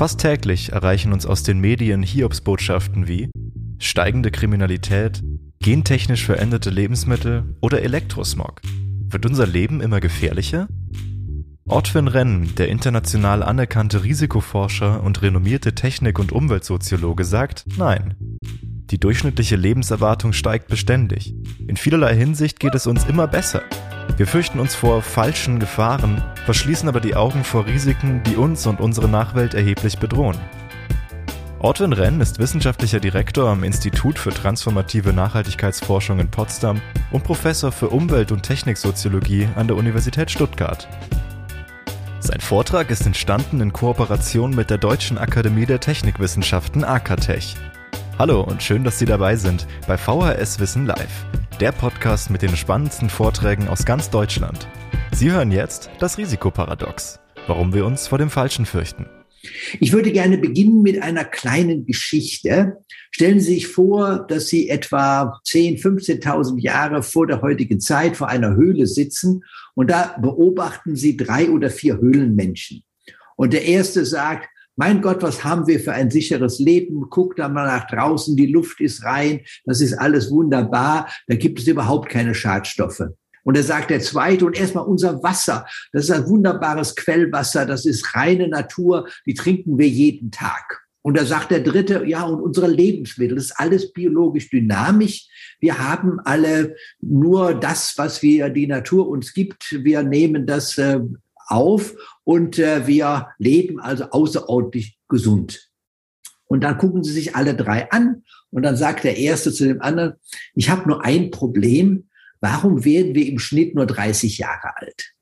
Fast täglich erreichen uns aus den Medien Hiobsbotschaften wie steigende Kriminalität, gentechnisch veränderte Lebensmittel oder Elektrosmog. Wird unser Leben immer gefährlicher? Ortwin Renn, der international anerkannte Risikoforscher und renommierte Technik- und Umweltsoziologe, sagt Nein. Die durchschnittliche Lebenserwartung steigt beständig. In vielerlei Hinsicht geht es uns immer besser. Wir fürchten uns vor falschen Gefahren, verschließen aber die Augen vor Risiken, die uns und unsere Nachwelt erheblich bedrohen. Ortwin Renn ist wissenschaftlicher Direktor am Institut für transformative Nachhaltigkeitsforschung in Potsdam und Professor für Umwelt- und Techniksoziologie an der Universität Stuttgart. Sein Vortrag ist entstanden in Kooperation mit der Deutschen Akademie der Technikwissenschaften AKTech. Hallo und schön, dass Sie dabei sind bei VHS Wissen Live, der Podcast mit den spannendsten Vorträgen aus ganz Deutschland. Sie hören jetzt das Risikoparadox, warum wir uns vor dem Falschen fürchten. Ich würde gerne beginnen mit einer kleinen Geschichte. Stellen Sie sich vor, dass Sie etwa 10, 15.000 Jahre vor der heutigen Zeit vor einer Höhle sitzen und da beobachten Sie drei oder vier Höhlenmenschen. Und der erste sagt, mein Gott, was haben wir für ein sicheres Leben? Guck da mal nach draußen, die Luft ist rein, das ist alles wunderbar, da gibt es überhaupt keine Schadstoffe. Und er sagt der zweite, und erstmal unser Wasser, das ist ein wunderbares Quellwasser, das ist reine Natur, die trinken wir jeden Tag. Und da sagt der dritte, ja, und unsere Lebensmittel, das ist alles biologisch dynamisch. Wir haben alle nur das, was wir, die Natur uns gibt. Wir nehmen das äh, auf und äh, wir leben also außerordentlich gesund. Und dann gucken sie sich alle drei an und dann sagt der erste zu dem anderen, ich habe nur ein Problem, Warum werden wir im Schnitt nur 30 Jahre alt?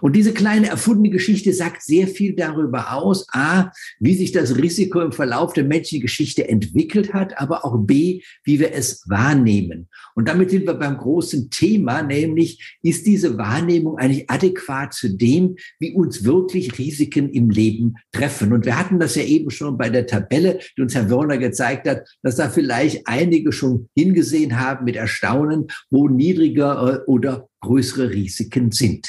Und diese kleine erfundene Geschichte sagt sehr viel darüber aus, a, wie sich das Risiko im Verlauf der menschlichen Geschichte entwickelt hat, aber auch b, wie wir es wahrnehmen. Und damit sind wir beim großen Thema, nämlich ist diese Wahrnehmung eigentlich adäquat zu dem, wie uns wirklich Risiken im Leben treffen. Und wir hatten das ja eben schon bei der Tabelle, die uns Herr Wörner gezeigt hat, dass da vielleicht einige schon hingesehen haben mit Erstaunen, wo niedriger äh, oder größere Risiken sind.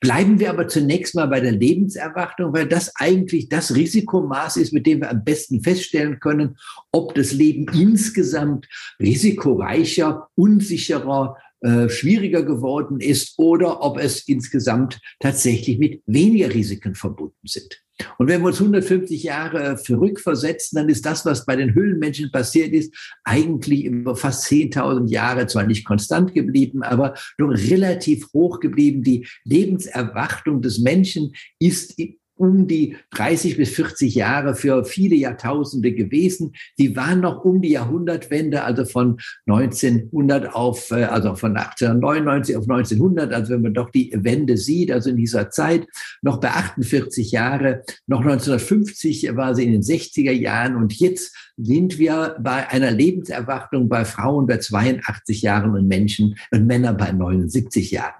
Bleiben wir aber zunächst mal bei der Lebenserwartung, weil das eigentlich das Risikomaß ist, mit dem wir am besten feststellen können, ob das Leben insgesamt risikoreicher, unsicherer, äh, schwieriger geworden ist oder ob es insgesamt tatsächlich mit weniger Risiken verbunden sind. Und wenn wir uns 150 Jahre zurückversetzen, dann ist das, was bei den Höhlenmenschen passiert ist, eigentlich über fast 10.000 Jahre zwar nicht konstant geblieben, aber doch relativ hoch geblieben. Die Lebenserwartung des Menschen ist um die 30 bis 40 Jahre für viele Jahrtausende gewesen. Die waren noch um die Jahrhundertwende, also von 1900 auf, äh, also von 1899 auf 1900, also wenn man doch die Wende sieht, also in dieser Zeit, noch bei 48 Jahre, noch 1950 war sie in den 60er Jahren und jetzt sind wir bei einer Lebenserwartung bei Frauen bei 82 Jahren und Menschen und Männern bei 79 Jahren.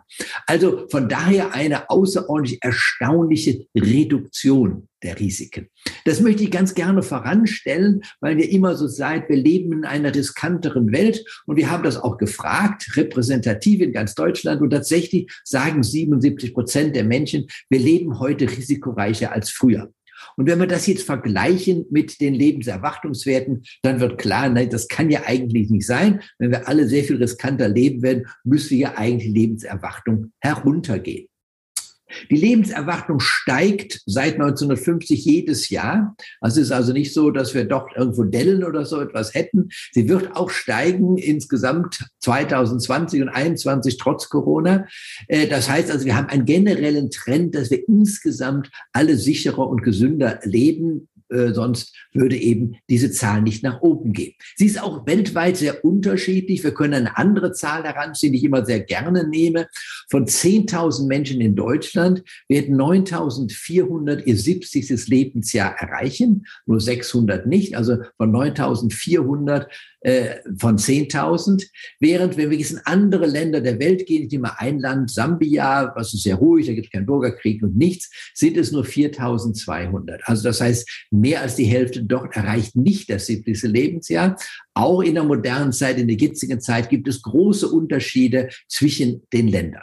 Also von daher eine außerordentlich erstaunliche Reduktion der Risiken. Das möchte ich ganz gerne voranstellen, weil wir immer so seid, wir leben in einer riskanteren Welt und wir haben das auch gefragt, repräsentativ in ganz Deutschland und tatsächlich sagen 77 Prozent der Menschen, wir leben heute risikoreicher als früher. Und wenn wir das jetzt vergleichen mit den Lebenserwartungswerten, dann wird klar, nein, das kann ja eigentlich nicht sein. Wenn wir alle sehr viel riskanter leben werden, müsste ja eigentlich die Lebenserwartung heruntergehen. Die Lebenserwartung steigt seit 1950 jedes Jahr. Also es ist also nicht so, dass wir doch irgendwo Dellen oder so etwas hätten. Sie wird auch steigen insgesamt 2020 und 2021 trotz Corona. Äh, das heißt also, wir haben einen generellen Trend, dass wir insgesamt alle sicherer und gesünder leben äh, sonst würde eben diese Zahl nicht nach oben gehen. Sie ist auch weltweit sehr unterschiedlich. Wir können eine andere Zahl heranziehen, die ich immer sehr gerne nehme. Von 10.000 Menschen in Deutschland werden 9.400 ihr 70. Lebensjahr erreichen, nur 600 nicht. Also von 9.400 äh, von 10.000, während wenn wir jetzt in andere Länder der Welt gehen, ich nehme mal ein Land, Sambia, was ist sehr ruhig, da gibt es keinen Bürgerkrieg und nichts, sind es nur 4.200. Also das heißt, mehr als die Hälfte dort erreicht nicht das 70. Lebensjahr. Auch in der modernen Zeit, in der jetzigen Zeit gibt es große Unterschiede zwischen den Ländern.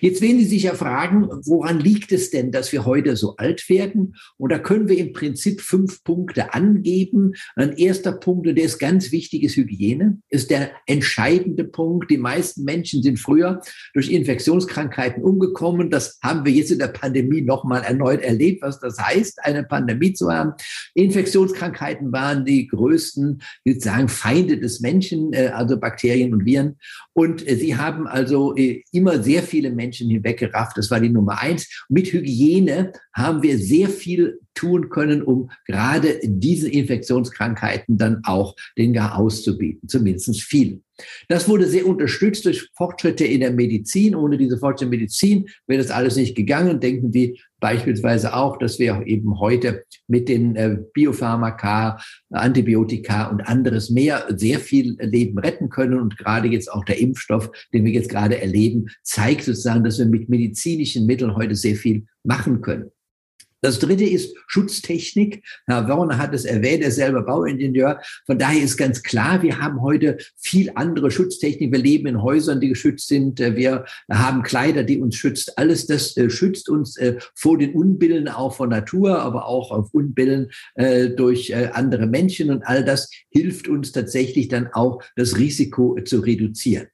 Jetzt werden Sie sich ja fragen, woran liegt es denn, dass wir heute so alt werden? Und da können wir im Prinzip fünf Punkte angeben. Ein erster Punkt, und der ist ganz wichtig, ist Hygiene, ist der entscheidende Punkt. Die meisten Menschen sind früher durch Infektionskrankheiten umgekommen. Das haben wir jetzt in der Pandemie nochmal erneut erlebt, was das heißt, eine Pandemie zu haben. Infektionskrankheiten waren die größten, ich würde sagen, Feinde des Menschen, äh, also Bakterien und Viren. Und äh, sie haben also äh, immer sehr viele Menschen hinweggerafft. Das war die Nummer eins. Mit Hygiene haben wir sehr viel tun können, um gerade diese Infektionskrankheiten dann auch den Gar auszubieten, zumindest vielen. Das wurde sehr unterstützt durch Fortschritte in der Medizin. Ohne diese Fortschritte in der Medizin wäre das alles nicht gegangen. Denken Sie beispielsweise auch, dass wir eben heute mit den äh, Biopharmaka, Antibiotika und anderes mehr sehr viel Leben retten können. Und gerade jetzt auch der Impfstoff, den wir jetzt gerade erleben, zeigt sozusagen, dass wir mit medizinischen Mitteln heute sehr viel machen können. Das dritte ist Schutztechnik. Herr Werner hat es erwähnt, er ist selber Bauingenieur. Von daher ist ganz klar, wir haben heute viel andere Schutztechnik. Wir leben in Häusern, die geschützt sind. Wir haben Kleider, die uns schützt. Alles das äh, schützt uns äh, vor den Unbillen auch von Natur, aber auch auf Unbillen äh, durch andere Menschen. Und all das hilft uns tatsächlich dann auch, das Risiko zu reduzieren.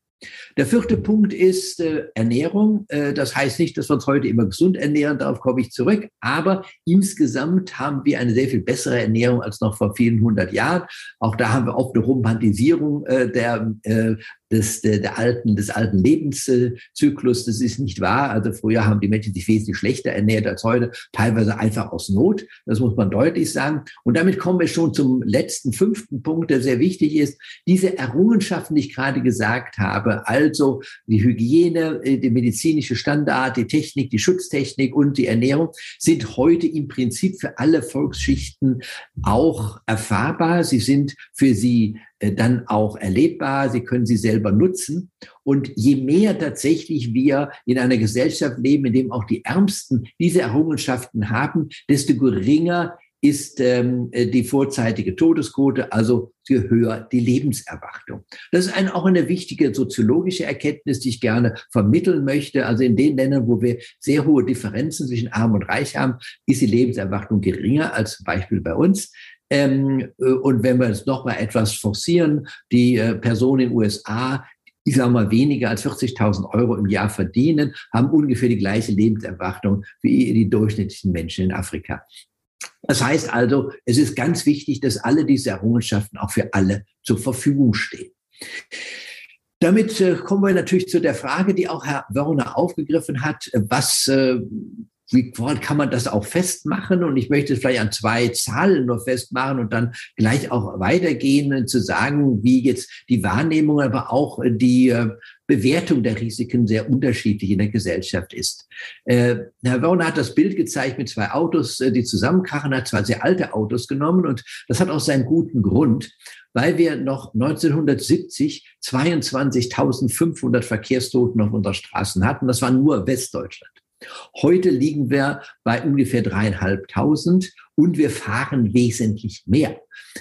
Der vierte Punkt ist äh, Ernährung. Äh, das heißt nicht, dass wir uns heute immer gesund ernähren, darauf komme ich zurück. Aber insgesamt haben wir eine sehr viel bessere Ernährung als noch vor vielen hundert Jahren. Auch da haben wir oft eine Romantisierung äh, der äh, des, der, der alten, des alten Lebenszyklus. Das ist nicht wahr. Also früher haben die Menschen sich wesentlich schlechter ernährt als heute, teilweise einfach aus Not. Das muss man deutlich sagen. Und damit kommen wir schon zum letzten, fünften Punkt, der sehr wichtig ist. Diese Errungenschaften, die ich gerade gesagt habe, also die Hygiene, äh, die medizinische Standard, die Technik, die Schutztechnik und die Ernährung, sind heute im Prinzip für alle Volksschichten auch erfahrbar. Sie sind für sie dann auch erlebbar, sie können sie selber nutzen. Und je mehr tatsächlich wir in einer Gesellschaft leben, in dem auch die Ärmsten diese Errungenschaften haben, desto geringer ist ähm, äh, die vorzeitige Todesquote, also je höher die Lebenserwartung. Das ist ein, auch eine wichtige soziologische Erkenntnis, die ich gerne vermitteln möchte. Also in den Ländern, wo wir sehr hohe Differenzen zwischen Arm und Reich haben, ist die Lebenserwartung geringer als zum Beispiel bei uns. Ähm, äh, und wenn wir es nochmal etwas forcieren, die äh, Personen in den USA, ich sage mal, weniger als 40.000 Euro im Jahr verdienen, haben ungefähr die gleiche Lebenserwartung wie die durchschnittlichen Menschen in Afrika. Das heißt also, es ist ganz wichtig, dass alle diese Errungenschaften auch für alle zur Verfügung stehen. Damit äh, kommen wir natürlich zu der Frage, die auch Herr Wörner aufgegriffen hat. Was äh, wie kann man das auch festmachen? Und ich möchte es vielleicht an zwei Zahlen nur festmachen und dann gleich auch weitergehen, zu sagen, wie jetzt die Wahrnehmung, aber auch die äh, Bewertung der Risiken sehr unterschiedlich in der Gesellschaft ist. Äh, Herr Werner hat das Bild gezeigt mit zwei Autos, äh, die zusammenkrachen, hat zwei sehr alte Autos genommen und das hat auch seinen guten Grund, weil wir noch 1970 22.500 Verkehrstoten auf unseren Straßen hatten. Das war nur Westdeutschland. Heute liegen wir bei ungefähr dreieinhalbtausend und wir fahren wesentlich mehr.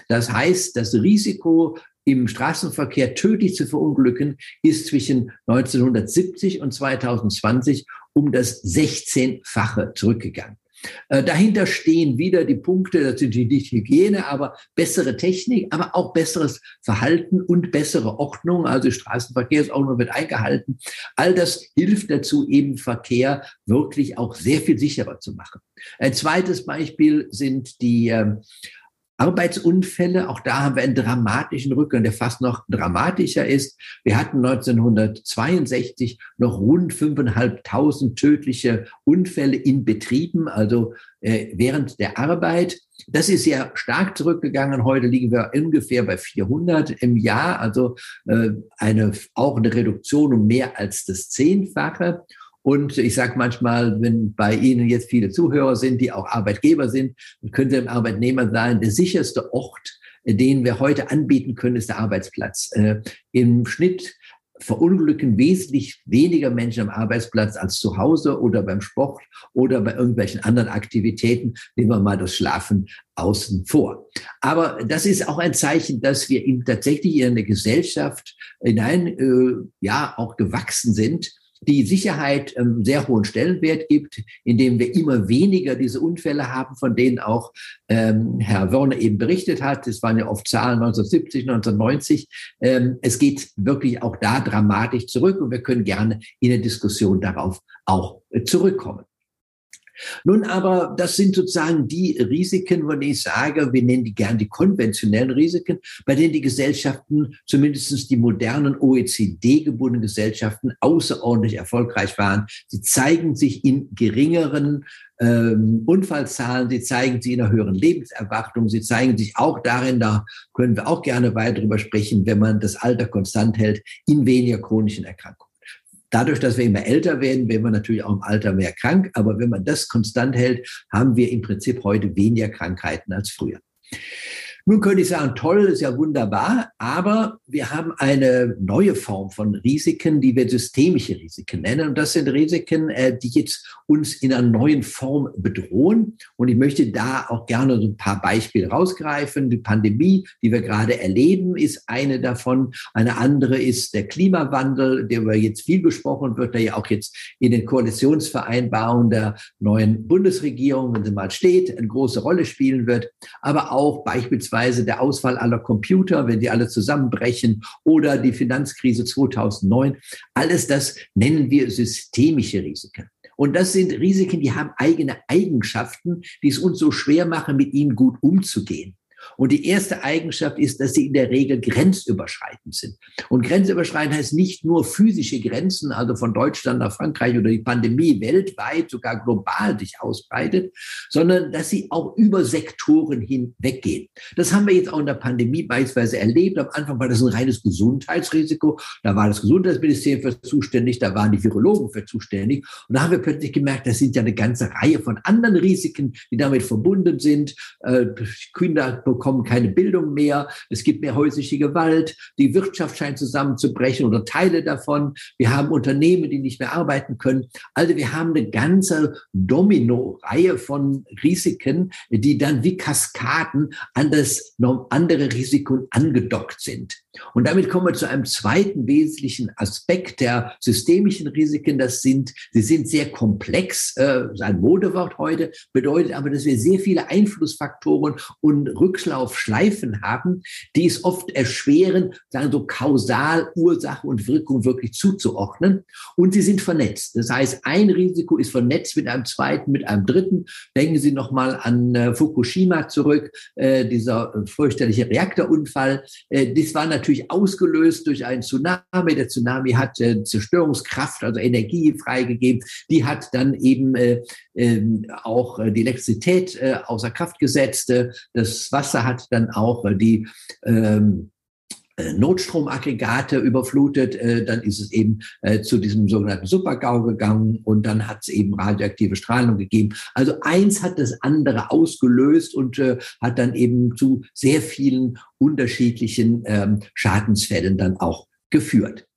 Das heißt, das Risiko im Straßenverkehr tödlich zu verunglücken ist zwischen 1970 und 2020 um das 16-fache zurückgegangen. Äh, dahinter stehen wieder die Punkte, das sind die nicht Hygiene, aber bessere Technik, aber auch besseres Verhalten und bessere Ordnung. Also Straßenverkehrsordnung wird eingehalten. All das hilft dazu, eben Verkehr wirklich auch sehr viel sicherer zu machen. Ein zweites Beispiel sind die ähm, Arbeitsunfälle, auch da haben wir einen dramatischen Rückgang, der fast noch dramatischer ist. Wir hatten 1962 noch rund 5.500 tödliche Unfälle in Betrieben, also äh, während der Arbeit. Das ist ja stark zurückgegangen. Heute liegen wir ungefähr bei 400 im Jahr, also äh, eine, auch eine Reduktion um mehr als das Zehnfache. Und ich sage manchmal, wenn bei Ihnen jetzt viele Zuhörer sind, die auch Arbeitgeber sind, können Sie ein Arbeitnehmer sein, der sicherste Ort, den wir heute anbieten können, ist der Arbeitsplatz. Äh, Im Schnitt verunglücken wesentlich weniger Menschen am Arbeitsplatz als zu Hause oder beim Sport oder bei irgendwelchen anderen Aktivitäten. Nehmen wir mal das Schlafen außen vor. Aber das ist auch ein Zeichen, dass wir in, tatsächlich in eine Gesellschaft hinein, äh, ja, auch gewachsen sind, die Sicherheit ähm, sehr hohen Stellenwert gibt, indem wir immer weniger diese Unfälle haben, von denen auch ähm, Herr Wörner eben berichtet hat. Es waren ja oft Zahlen 1970, 1990. Ähm, es geht wirklich auch da dramatisch zurück und wir können gerne in der Diskussion darauf auch äh, zurückkommen. Nun aber, das sind sozusagen die Risiken, wo ich sage, wir nennen die gern die konventionellen Risiken, bei denen die Gesellschaften, zumindest die modernen OECD-gebundenen Gesellschaften, außerordentlich erfolgreich waren. Sie zeigen sich in geringeren ähm, Unfallzahlen, sie zeigen sich in einer höheren Lebenserwartung, sie zeigen sich auch darin, da können wir auch gerne weiter drüber sprechen, wenn man das Alter konstant hält, in weniger chronischen Erkrankungen. Dadurch, dass wir immer älter werden, werden wir natürlich auch im Alter mehr krank. Aber wenn man das konstant hält, haben wir im Prinzip heute weniger Krankheiten als früher. Nun könnte ich sagen, toll, ist ja wunderbar, aber wir haben eine neue Form von Risiken, die wir systemische Risiken nennen. Und das sind Risiken, äh, die jetzt uns in einer neuen Form bedrohen. Und ich möchte da auch gerne so ein paar Beispiele rausgreifen. Die Pandemie, die wir gerade erleben, ist eine davon. Eine andere ist der Klimawandel, der über jetzt viel gesprochen wird, der ja auch jetzt in den Koalitionsvereinbarungen der neuen Bundesregierung, wenn sie mal steht, eine große Rolle spielen wird. Aber auch beispielsweise beispielsweise der Ausfall aller Computer, wenn die alle zusammenbrechen oder die Finanzkrise 2009. Alles das nennen wir systemische Risiken. Und das sind Risiken, die haben eigene Eigenschaften, die es uns so schwer machen, mit ihnen gut umzugehen. Und die erste Eigenschaft ist, dass sie in der Regel grenzüberschreitend sind. Und grenzüberschreitend heißt nicht nur physische Grenzen, also von Deutschland nach Frankreich oder die Pandemie weltweit, sogar global sich ausbreitet, sondern dass sie auch über Sektoren hinweggehen. Das haben wir jetzt auch in der Pandemie beispielsweise erlebt. Am Anfang war das ein reines Gesundheitsrisiko. Da war das Gesundheitsministerium für zuständig, da waren die Virologen für zuständig. Und da haben wir plötzlich gemerkt, das sind ja eine ganze Reihe von anderen Risiken, die damit verbunden sind. Äh, Kinder bekommen keine Bildung mehr, es gibt mehr häusliche Gewalt, die Wirtschaft scheint zusammenzubrechen oder Teile davon. Wir haben Unternehmen, die nicht mehr arbeiten können. Also wir haben eine ganze Domino-Reihe von Risiken, die dann wie Kaskaden an das andere Risiko angedockt sind. Und damit kommen wir zu einem zweiten wesentlichen Aspekt der systemischen Risiken. Das sind, sie sind sehr komplex, äh, ein Modewort heute, bedeutet aber, dass wir sehr viele Einflussfaktoren und Rücklaufschleifen haben, die es oft erschweren, sagen so kausal Ursache und Wirkung wirklich zuzuordnen. Und sie sind vernetzt. Das heißt, ein Risiko ist vernetzt mit einem zweiten, mit einem dritten. Denken Sie nochmal an äh, Fukushima zurück, äh, dieser äh, fürchterliche Reaktorunfall. Äh, das war natürlich ausgelöst durch einen Tsunami. Der Tsunami hat äh, Zerstörungskraft, also Energie freigegeben. Die hat dann eben äh, ähm, auch die Elektrizität außer Kraft gesetzt. Das Wasser hat dann auch die ähm, äh, Notstromaggregate überflutet, äh, dann ist es eben äh, zu diesem sogenannten Supergau gegangen und dann hat es eben radioaktive Strahlung gegeben. Also eins hat das andere ausgelöst und hat dann eben zu sehr vielen unterschiedlichen ähm, Schadensfällen dann auch geführt.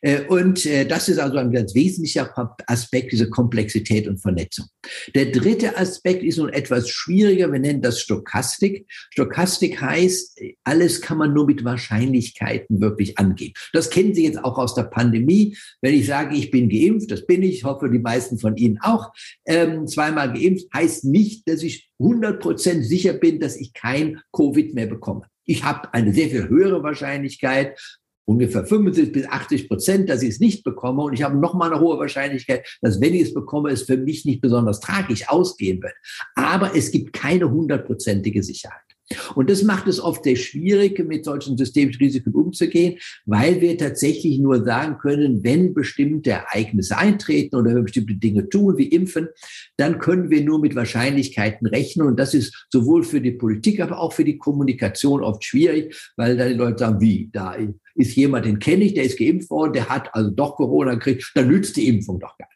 Äh, und äh, das ist also ein ganz wesentlicher Aspekt, diese Komplexität und Vernetzung. Der dritte Aspekt ist nun etwas schwieriger. Wir nennen das Stochastik. Stochastik heißt, alles kann man nur mit Wahrscheinlichkeiten wirklich angehen. Das kennen Sie jetzt auch aus der Pandemie. Wenn ich sage, ich bin geimpft, das bin ich, hoffe die meisten von Ihnen auch, ähm, zweimal geimpft, heißt nicht, dass ich 100 Prozent sicher bin, dass ich kein Covid mehr bekomme. Ich habe eine sehr viel höhere Wahrscheinlichkeit, ungefähr 75 bis 80 Prozent, dass ich es nicht bekomme. Und ich habe noch mal eine hohe Wahrscheinlichkeit, dass wenn ich es bekomme, es für mich nicht besonders tragisch ausgehen wird. Aber es gibt keine hundertprozentige Sicherheit. Und das macht es oft sehr schwierig, mit solchen systemischen Risiken umzugehen, weil wir tatsächlich nur sagen können, wenn bestimmte Ereignisse eintreten oder wenn bestimmte Dinge tun, wie impfen, dann können wir nur mit Wahrscheinlichkeiten rechnen. Und das ist sowohl für die Politik, aber auch für die Kommunikation oft schwierig, weil dann die Leute sagen, wie, da ist jemand, den kenne ich, der ist geimpft worden, der hat also doch Corona gekriegt, dann nützt die Impfung doch gar nichts.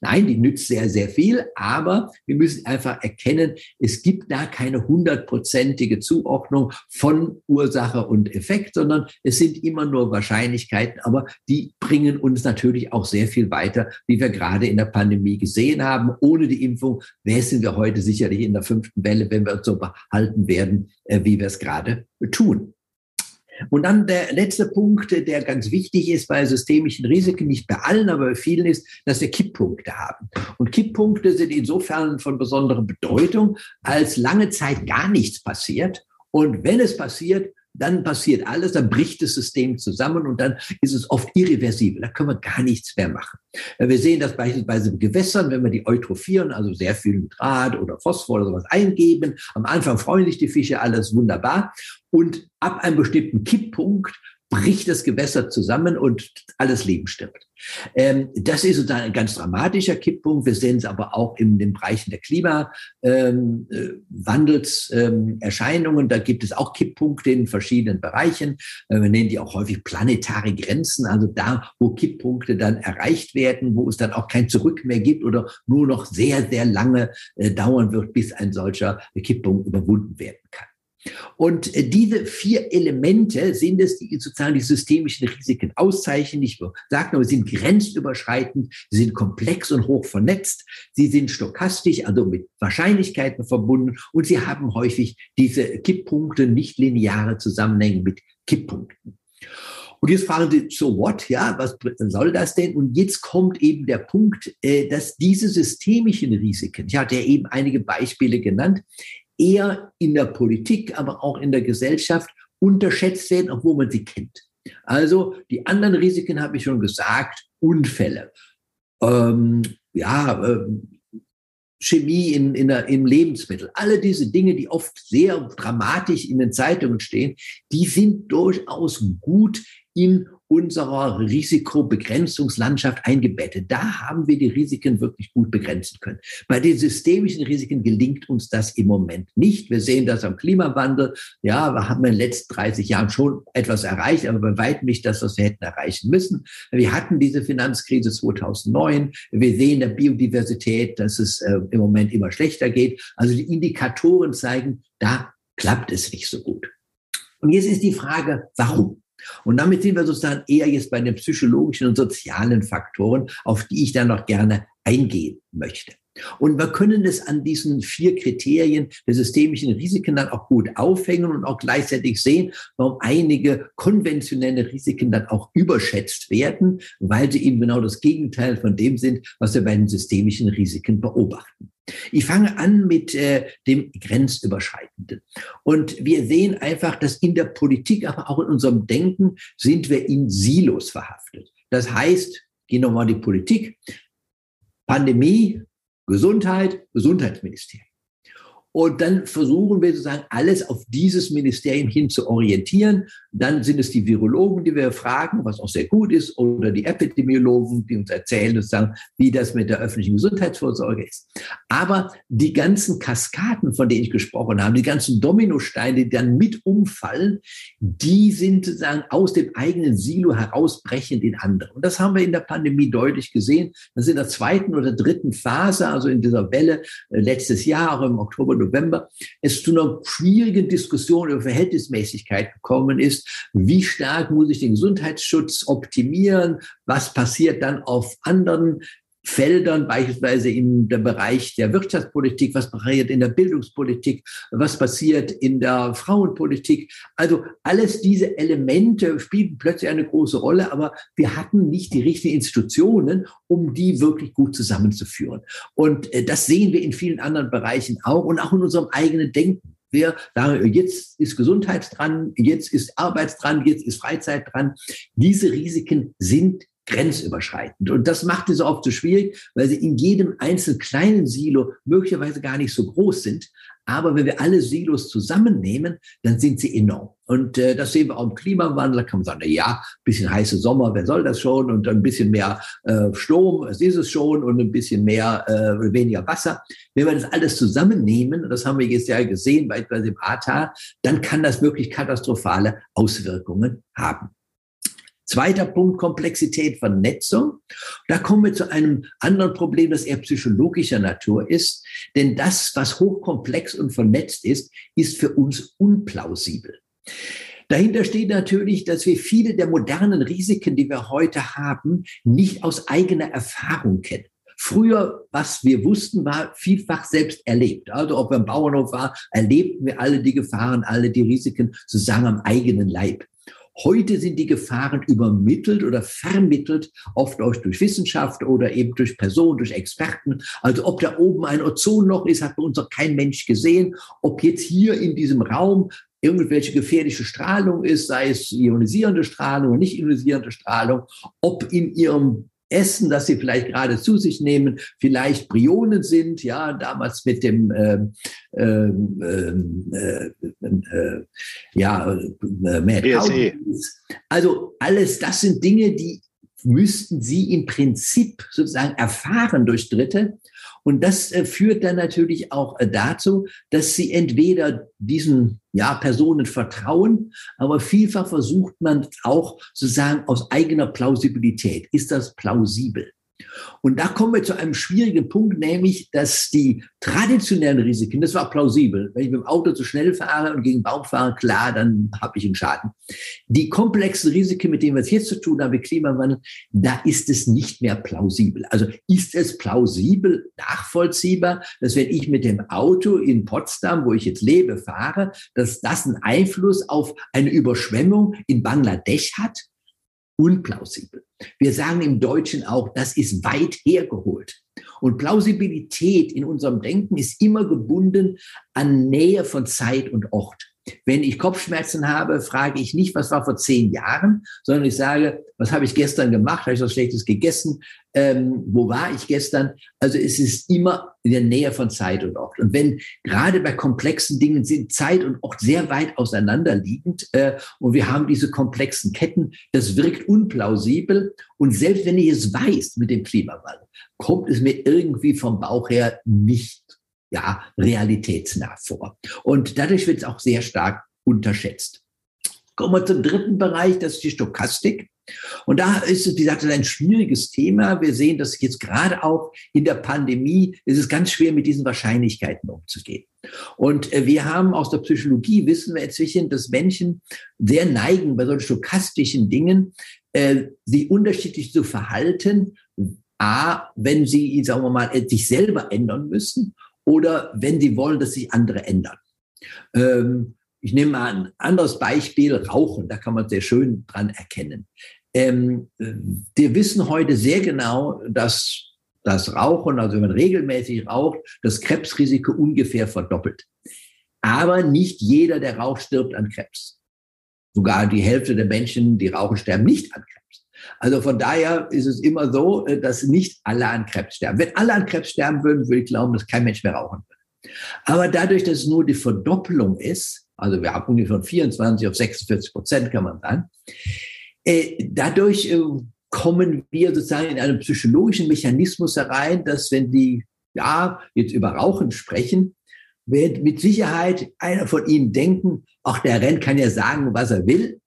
Nein, die nützt sehr, sehr viel, aber wir müssen einfach erkennen, es gibt da keine hundertprozentige Zuordnung von Ursache und Effekt, sondern es sind immer nur Wahrscheinlichkeiten, aber die bringen uns natürlich auch sehr viel weiter, wie wir gerade in der Pandemie gesehen haben. Ohne die Impfung wären wir heute sicherlich in der fünften Welle, wenn wir uns so behalten werden, äh, wie wir es gerade tun. Und dann der letzte Punkt, der ganz wichtig ist bei systemischen Risiken, nicht bei allen, aber bei vielen ist, dass wir Kipppunkte haben. Und Kipppunkte sind insofern von besonderer Bedeutung, als lange Zeit gar nichts passiert. Und wenn es passiert, dann passiert alles, dann bricht das System zusammen und dann ist es oft irreversibel. Da können wir gar nichts mehr machen. Wir sehen das beispielsweise in Gewässern, wenn wir die eutrophieren, also sehr viel Nitrat oder Phosphor oder sowas eingeben. Am Anfang freuen sich die Fische, alles wunderbar. Und ab einem bestimmten Kipppunkt bricht das Gewässer zusammen und alles Leben stirbt. Ähm, das ist sozusagen ein ganz dramatischer Kipppunkt. Wir sehen es aber auch in den Bereichen der Klimawandelserscheinungen. Ähm, da gibt es auch Kipppunkte in verschiedenen Bereichen. Äh, wir nennen die auch häufig planetare Grenzen, also da, wo Kipppunkte dann erreicht werden, wo es dann auch kein Zurück mehr gibt oder nur noch sehr, sehr lange äh, dauern wird, bis ein solcher Kipppunkt überwunden werden kann. Und äh, diese vier Elemente sind es, die sozusagen die systemischen Risiken auszeichnen. Ich sage nur, sie sind grenzüberschreitend, sie sind komplex und hoch vernetzt, sie sind stochastisch, also mit Wahrscheinlichkeiten verbunden und sie haben häufig diese Kipppunkte, nicht lineare Zusammenhänge mit Kipppunkten. Und jetzt fragen Sie, so what? Ja, was soll das denn? Und jetzt kommt eben der Punkt, äh, dass diese systemischen Risiken, ich hatte ja eben einige Beispiele genannt, eher in der Politik, aber auch in der Gesellschaft unterschätzt werden, obwohl man sie kennt. Also die anderen Risiken habe ich schon gesagt, Unfälle, ähm, ja, ähm, Chemie in, in der, im Lebensmittel, alle diese Dinge, die oft sehr dramatisch in den Zeitungen stehen, die sind durchaus gut in unserer Risikobegrenzungslandschaft eingebettet. Da haben wir die Risiken wirklich gut begrenzen können. Bei den systemischen Risiken gelingt uns das im Moment nicht. Wir sehen das am Klimawandel. Ja, wir haben in den letzten 30 Jahren schon etwas erreicht, aber bei weitem nicht das, was wir hätten erreichen müssen. Wir hatten diese Finanzkrise 2009. Wir sehen der Biodiversität, dass es äh, im Moment immer schlechter geht. Also die Indikatoren zeigen, da klappt es nicht so gut. Und jetzt ist die Frage, warum? Und damit sind wir sozusagen eher jetzt bei den psychologischen und sozialen Faktoren, auf die ich dann noch gerne eingehen möchte. Und wir können es an diesen vier Kriterien der systemischen Risiken dann auch gut aufhängen und auch gleichzeitig sehen, warum einige konventionelle Risiken dann auch überschätzt werden, weil sie eben genau das Gegenteil von dem sind, was wir bei den systemischen Risiken beobachten. Ich fange an mit äh, dem Grenzüberschreitenden. Und wir sehen einfach, dass in der Politik, aber auch in unserem Denken sind wir in Silos verhaftet. Das heißt, gehen wir mal die Politik, Pandemie, Gesundheit, Gesundheitsministerium. Und dann versuchen wir sozusagen alles auf dieses Ministerium hin zu orientieren. Dann sind es die Virologen, die wir fragen, was auch sehr gut ist, oder die Epidemiologen, die uns erzählen sozusagen, wie das mit der öffentlichen Gesundheitsvorsorge ist. Aber die ganzen Kaskaden, von denen ich gesprochen habe, die ganzen Dominosteine, die dann mit umfallen, die sind sozusagen aus dem eigenen Silo herausbrechend in andere. Und das haben wir in der Pandemie deutlich gesehen. Das ist in der zweiten oder dritten Phase, also in dieser Welle äh, letztes Jahr, im Oktober, November, es zu einer schwierigen Diskussion über Verhältnismäßigkeit gekommen ist. Wie stark muss ich den Gesundheitsschutz optimieren? Was passiert dann auf anderen Feldern, beispielsweise in dem Bereich der Wirtschaftspolitik, was passiert in der Bildungspolitik, was passiert in der Frauenpolitik. Also alles diese Elemente spielten plötzlich eine große Rolle, aber wir hatten nicht die richtigen Institutionen, um die wirklich gut zusammenzuführen. Und äh, das sehen wir in vielen anderen Bereichen auch und auch in unserem eigenen Denken. Wir sagen, jetzt ist Gesundheit dran, jetzt ist Arbeit dran, jetzt ist Freizeit dran. Diese Risiken sind grenzüberschreitend. Und das macht es oft so schwierig, weil sie in jedem einzelnen kleinen Silo möglicherweise gar nicht so groß sind. Aber wenn wir alle Silos zusammennehmen, dann sind sie enorm. Und äh, das sehen wir auch im Klimawandel. Da kann man sagen, na ja, bisschen heiße Sommer, wer soll das schon? Und ein bisschen mehr äh, Sturm, es ist es schon, und ein bisschen mehr, äh, weniger Wasser. Wenn wir das alles zusammennehmen, das haben wir jetzt ja gesehen, beispielsweise im Ahrtal, dann kann das wirklich katastrophale Auswirkungen haben. Zweiter Punkt, Komplexität, Vernetzung. Da kommen wir zu einem anderen Problem, das eher psychologischer Natur ist. Denn das, was hochkomplex und vernetzt ist, ist für uns unplausibel. Dahinter steht natürlich, dass wir viele der modernen Risiken, die wir heute haben, nicht aus eigener Erfahrung kennen. Früher, was wir wussten, war vielfach selbst erlebt. Also ob wir im Bauernhof waren, erlebten wir alle die Gefahren, alle die Risiken sozusagen am eigenen Leib. Heute sind die Gefahren übermittelt oder vermittelt, oft auch durch Wissenschaft oder eben durch Personen, durch Experten. Also ob da oben ein Ozonloch ist, hat bei uns noch kein Mensch gesehen. Ob jetzt hier in diesem Raum irgendwelche gefährliche Strahlung ist, sei es ionisierende Strahlung oder nicht ionisierende Strahlung, ob in ihrem Essen, das sie vielleicht gerade zu sich nehmen, vielleicht Brionen sind, ja, damals mit dem äh, äh, äh, äh, ja, äh, Mad Also alles, das sind Dinge, die müssten sie im Prinzip sozusagen erfahren durch Dritte. Und das äh, führt dann natürlich auch äh, dazu, dass sie entweder diesen ja, Personen vertrauen, aber vielfach versucht man auch sozusagen aus eigener Plausibilität. Ist das plausibel? Und da kommen wir zu einem schwierigen Punkt, nämlich, dass die traditionellen Risiken, das war plausibel, wenn ich mit dem Auto zu schnell fahre und gegen Baum fahre, klar, dann habe ich einen Schaden. Die komplexen Risiken, mit denen wir es jetzt zu tun haben, mit Klimawandel, da ist es nicht mehr plausibel. Also ist es plausibel, nachvollziehbar, dass wenn ich mit dem Auto in Potsdam, wo ich jetzt lebe, fahre, dass das einen Einfluss auf eine Überschwemmung in Bangladesch hat? Unplausibel. Wir sagen im Deutschen auch, das ist weit hergeholt. Und Plausibilität in unserem Denken ist immer gebunden an Nähe von Zeit und Ort. Wenn ich Kopfschmerzen habe, frage ich nicht, was war vor zehn Jahren, sondern ich sage, was habe ich gestern gemacht? Habe ich was Schlechtes gegessen? Ähm, wo war ich gestern? Also es ist immer in der Nähe von Zeit und Ort. Und wenn gerade bei komplexen Dingen sind Zeit und Ort sehr weit auseinanderliegend äh, und wir haben diese komplexen Ketten, das wirkt unplausibel. Und selbst wenn ich es weiß mit dem Klimawandel, kommt es mir irgendwie vom Bauch her nicht ja, realitätsnah vor. Und dadurch wird es auch sehr stark unterschätzt. Kommen wir zum dritten Bereich, das ist die Stochastik. Und da ist es, wie gesagt, ein schwieriges Thema. Wir sehen, dass jetzt gerade auch in der Pandemie ist es ganz schwer, mit diesen Wahrscheinlichkeiten umzugehen. Und äh, wir haben aus der Psychologie wissen wir inzwischen, dass Menschen sehr neigen, bei solchen stochastischen Dingen, äh, sie unterschiedlich zu verhalten. A, wenn sie, sagen wir mal, sich selber ändern müssen oder wenn sie wollen, dass sich andere ändern. Ähm, ich nehme mal ein anderes Beispiel, Rauchen, da kann man sehr schön dran erkennen. Ähm, wir wissen heute sehr genau, dass das Rauchen, also wenn man regelmäßig raucht, das Krebsrisiko ungefähr verdoppelt. Aber nicht jeder, der raucht, stirbt an Krebs. Sogar die Hälfte der Menschen, die rauchen, sterben nicht an Krebs. Also von daher ist es immer so, äh, dass nicht alle an Krebs sterben. Wenn alle an Krebs sterben würden, würde ich glauben, dass kein Mensch mehr rauchen würde. Aber dadurch, dass es nur die Verdoppelung ist, also wir haben ungefähr von 24 auf 46 Prozent, kann man sagen, äh, dadurch äh, kommen wir sozusagen in einen psychologischen Mechanismus herein, dass wenn die ja jetzt über Rauchen sprechen, wird mit Sicherheit einer von ihnen denken, ach, der Renn kann ja sagen, was er will.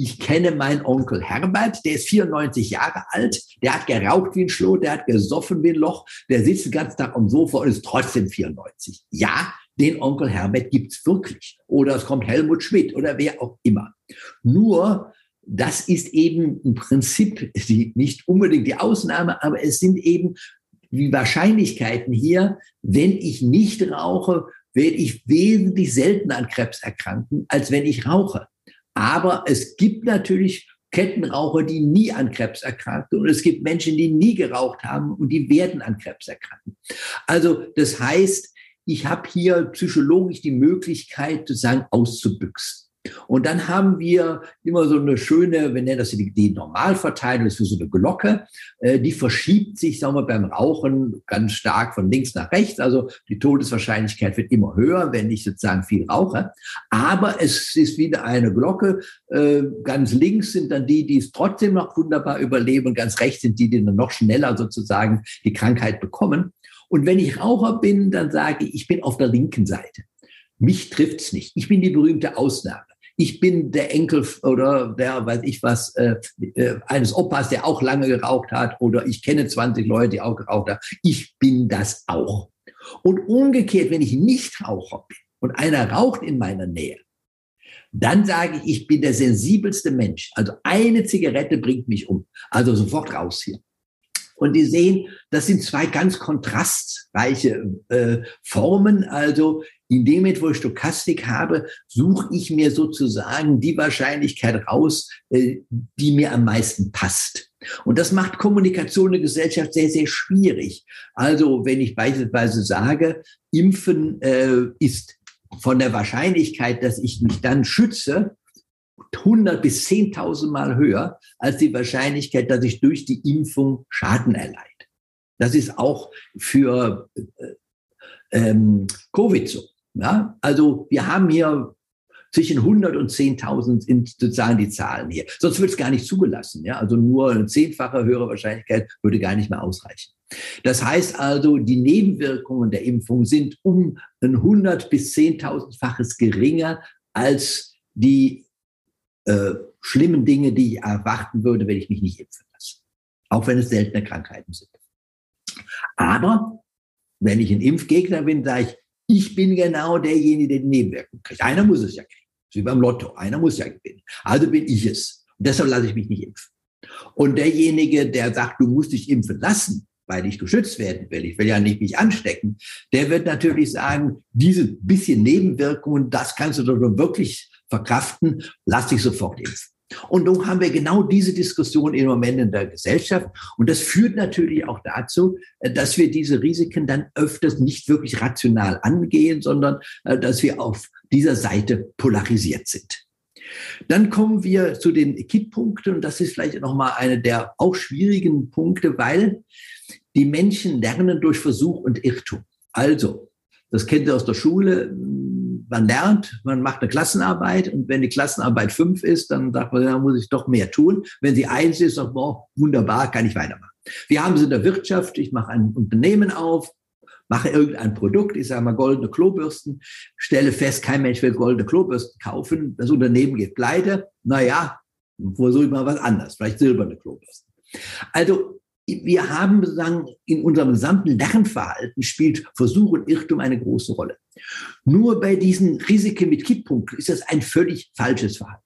Ich kenne meinen Onkel Herbert, der ist 94 Jahre alt, der hat geraucht wie ein Schloh, der hat gesoffen wie ein Loch, der sitzt den ganzen Tag am Sofa und ist trotzdem 94. Ja, den Onkel Herbert gibt's wirklich. Oder es kommt Helmut Schmidt oder wer auch immer. Nur, das ist eben im Prinzip die, nicht unbedingt die Ausnahme, aber es sind eben die Wahrscheinlichkeiten hier, wenn ich nicht rauche, werde ich wesentlich seltener an Krebs erkranken, als wenn ich rauche. Aber es gibt natürlich Kettenraucher, die nie an Krebs erkranken. Und es gibt Menschen, die nie geraucht haben und die werden an Krebs erkranken. Also das heißt, ich habe hier psychologisch die Möglichkeit, sozusagen auszubüchsen. Und dann haben wir immer so eine schöne, wir nennen das die, die Normalverteilung, das ist für so eine Glocke, äh, die verschiebt sich, sagen wir, beim Rauchen ganz stark von links nach rechts. Also die Todeswahrscheinlichkeit wird immer höher, wenn ich sozusagen viel rauche. Aber es ist wieder eine Glocke. Äh, ganz links sind dann die, die es trotzdem noch wunderbar überleben und ganz rechts sind die, die dann noch schneller sozusagen die Krankheit bekommen. Und wenn ich Raucher bin, dann sage ich, ich bin auf der linken Seite. Mich trifft's nicht. Ich bin die berühmte Ausnahme. Ich bin der Enkel oder der, weiß ich was, äh, äh, eines Opas, der auch lange geraucht hat oder ich kenne 20 Leute, die auch geraucht haben. Ich bin das auch. Und umgekehrt, wenn ich nicht Raucher bin und einer raucht in meiner Nähe, dann sage ich, ich bin der sensibelste Mensch. Also eine Zigarette bringt mich um. Also sofort raus hier. Und die sehen, das sind zwei ganz kontrastreiche äh, Formen. Also in dem Moment, wo ich Stochastik habe, suche ich mir sozusagen die Wahrscheinlichkeit raus, äh, die mir am meisten passt. Und das macht Kommunikation in der Gesellschaft sehr, sehr schwierig. Also wenn ich beispielsweise sage, Impfen äh, ist von der Wahrscheinlichkeit, dass ich mich dann schütze, 100 bis 10.000 Mal höher als die Wahrscheinlichkeit, dass ich durch die Impfung Schaden erleide. Das ist auch für äh, ähm, Covid so. Ja? Also wir haben hier zwischen 100 und 10.000 sind sozusagen die Zahlen hier. Sonst wird es gar nicht zugelassen. Ja? Also nur eine zehnfache höhere Wahrscheinlichkeit würde gar nicht mehr ausreichen. Das heißt also, die Nebenwirkungen der Impfung sind um ein 100 bis 10.000-faches geringer als die äh, schlimmen Dinge, die ich erwarten würde, wenn ich mich nicht impfen lasse. Auch wenn es seltene Krankheiten sind. Aber wenn ich ein Impfgegner bin, sage ich, ich bin genau derjenige, der die Nebenwirkungen kriegt. Einer muss es ja kriegen. wie beim Lotto. Einer muss ja gewinnen. Also bin ich es. Und deshalb lasse ich mich nicht impfen. Und derjenige, der sagt, du musst dich impfen lassen, weil ich geschützt werden will, ich will ja nicht mich anstecken, der wird natürlich sagen, diese bisschen Nebenwirkungen, das kannst du doch wirklich verkraften, lass dich sofort impfen. Und nun haben wir genau diese Diskussion im Moment in der Gesellschaft. Und das führt natürlich auch dazu, äh, dass wir diese Risiken dann öfters nicht wirklich rational angehen, sondern äh, dass wir auf dieser Seite polarisiert sind. Dann kommen wir zu den Kipppunkten. Und das ist vielleicht nochmal eine der auch schwierigen Punkte, weil die Menschen lernen durch Versuch und Irrtum. Also, das kennt ihr aus der Schule man lernt, man macht eine Klassenarbeit und wenn die Klassenarbeit fünf ist, dann sagt man, da muss ich doch mehr tun. Wenn sie eins ist, sagt man, wunderbar, kann ich weitermachen. Wir haben es in der Wirtschaft, ich mache ein Unternehmen auf, mache irgendein Produkt, ich sage mal goldene Klobürsten, stelle fest, kein Mensch will goldene Klobürsten kaufen, das Unternehmen geht pleite, naja, versuche ich mal was anderes, vielleicht silberne Klobürsten. Also wir haben sozusagen in unserem gesamten Lernverhalten spielt Versuch und Irrtum eine große Rolle. Nur bei diesen Risiken mit Kipppunkten ist das ein völlig falsches Verhalten.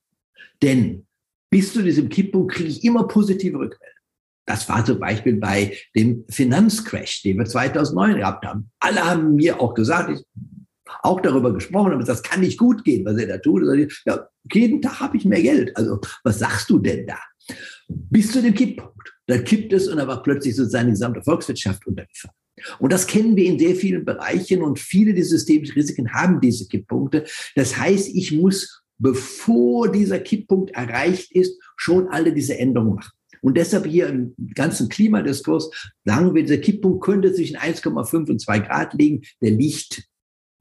Denn bis zu diesem Kipppunkt kriege ich immer positive Rückmeldungen. Das war zum Beispiel bei dem Finanzcrash, den wir 2009 gehabt haben. Alle haben mir auch gesagt, ich auch darüber gesprochen, aber das kann nicht gut gehen, was er da tut. Ja, jeden Tag habe ich mehr Geld. Also was sagst du denn da? Bis zu dem Kipppunkt. Da kippt es und da war plötzlich so seine gesamte Volkswirtschaft untergefahren. Und das kennen wir in sehr vielen Bereichen und viele der systemischen Risiken haben diese Kipppunkte. Das heißt, ich muss, bevor dieser Kipppunkt erreicht ist, schon alle diese Änderungen machen. Und deshalb hier im ganzen Klimadiskurs sagen wir, dieser Kipppunkt könnte zwischen 1,5 und 2 Grad liegen. Der liegt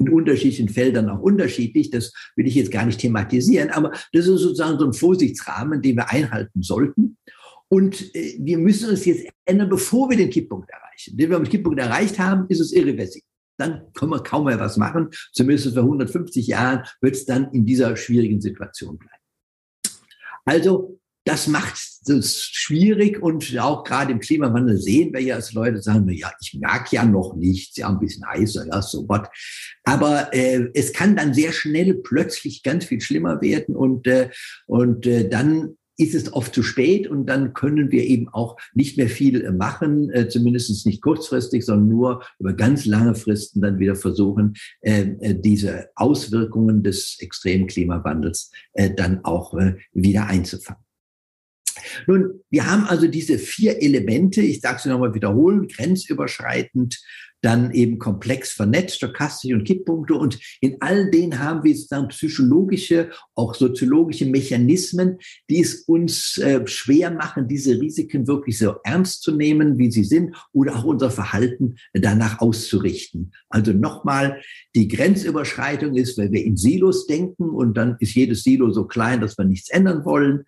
in unterschiedlichen Feldern auch unterschiedlich. Das will ich jetzt gar nicht thematisieren, aber das ist sozusagen so ein Vorsichtsrahmen, den wir einhalten sollten. Und äh, wir müssen uns jetzt ändern, bevor wir den Kipppunkt erreichen. Wenn wir den Kipppunkt erreicht haben, ist es irreversibel. Dann können wir kaum mehr was machen. Zumindest für 150 Jahren wird es dann in dieser schwierigen Situation bleiben. Also das macht es schwierig und auch gerade im Klimawandel sehen wir ja, dass Leute sagen, ja, ich merke ja noch nichts, ja, ein bisschen heißer, ja, so was. Aber äh, es kann dann sehr schnell plötzlich ganz viel schlimmer werden und, äh, und äh, dann ist es oft zu spät und dann können wir eben auch nicht mehr viel machen, äh, zumindest nicht kurzfristig, sondern nur über ganz lange Fristen dann wieder versuchen, äh, äh diese Auswirkungen des extremen Klimawandels äh, dann auch äh, wieder einzufangen. Nun, wir haben also diese vier Elemente, ich sage sie nochmal wiederholen, grenzüberschreitend, dann eben komplex vernetzt, stochastisch und Kipppunkte. Und in all denen haben wir sozusagen psychologische, auch soziologische Mechanismen, die es uns äh, schwer machen, diese Risiken wirklich so ernst zu nehmen, wie sie sind, oder auch unser Verhalten danach auszurichten. Also nochmal, die Grenzüberschreitung ist, weil wir in Silos denken und dann ist jedes Silo so klein, dass wir nichts ändern wollen.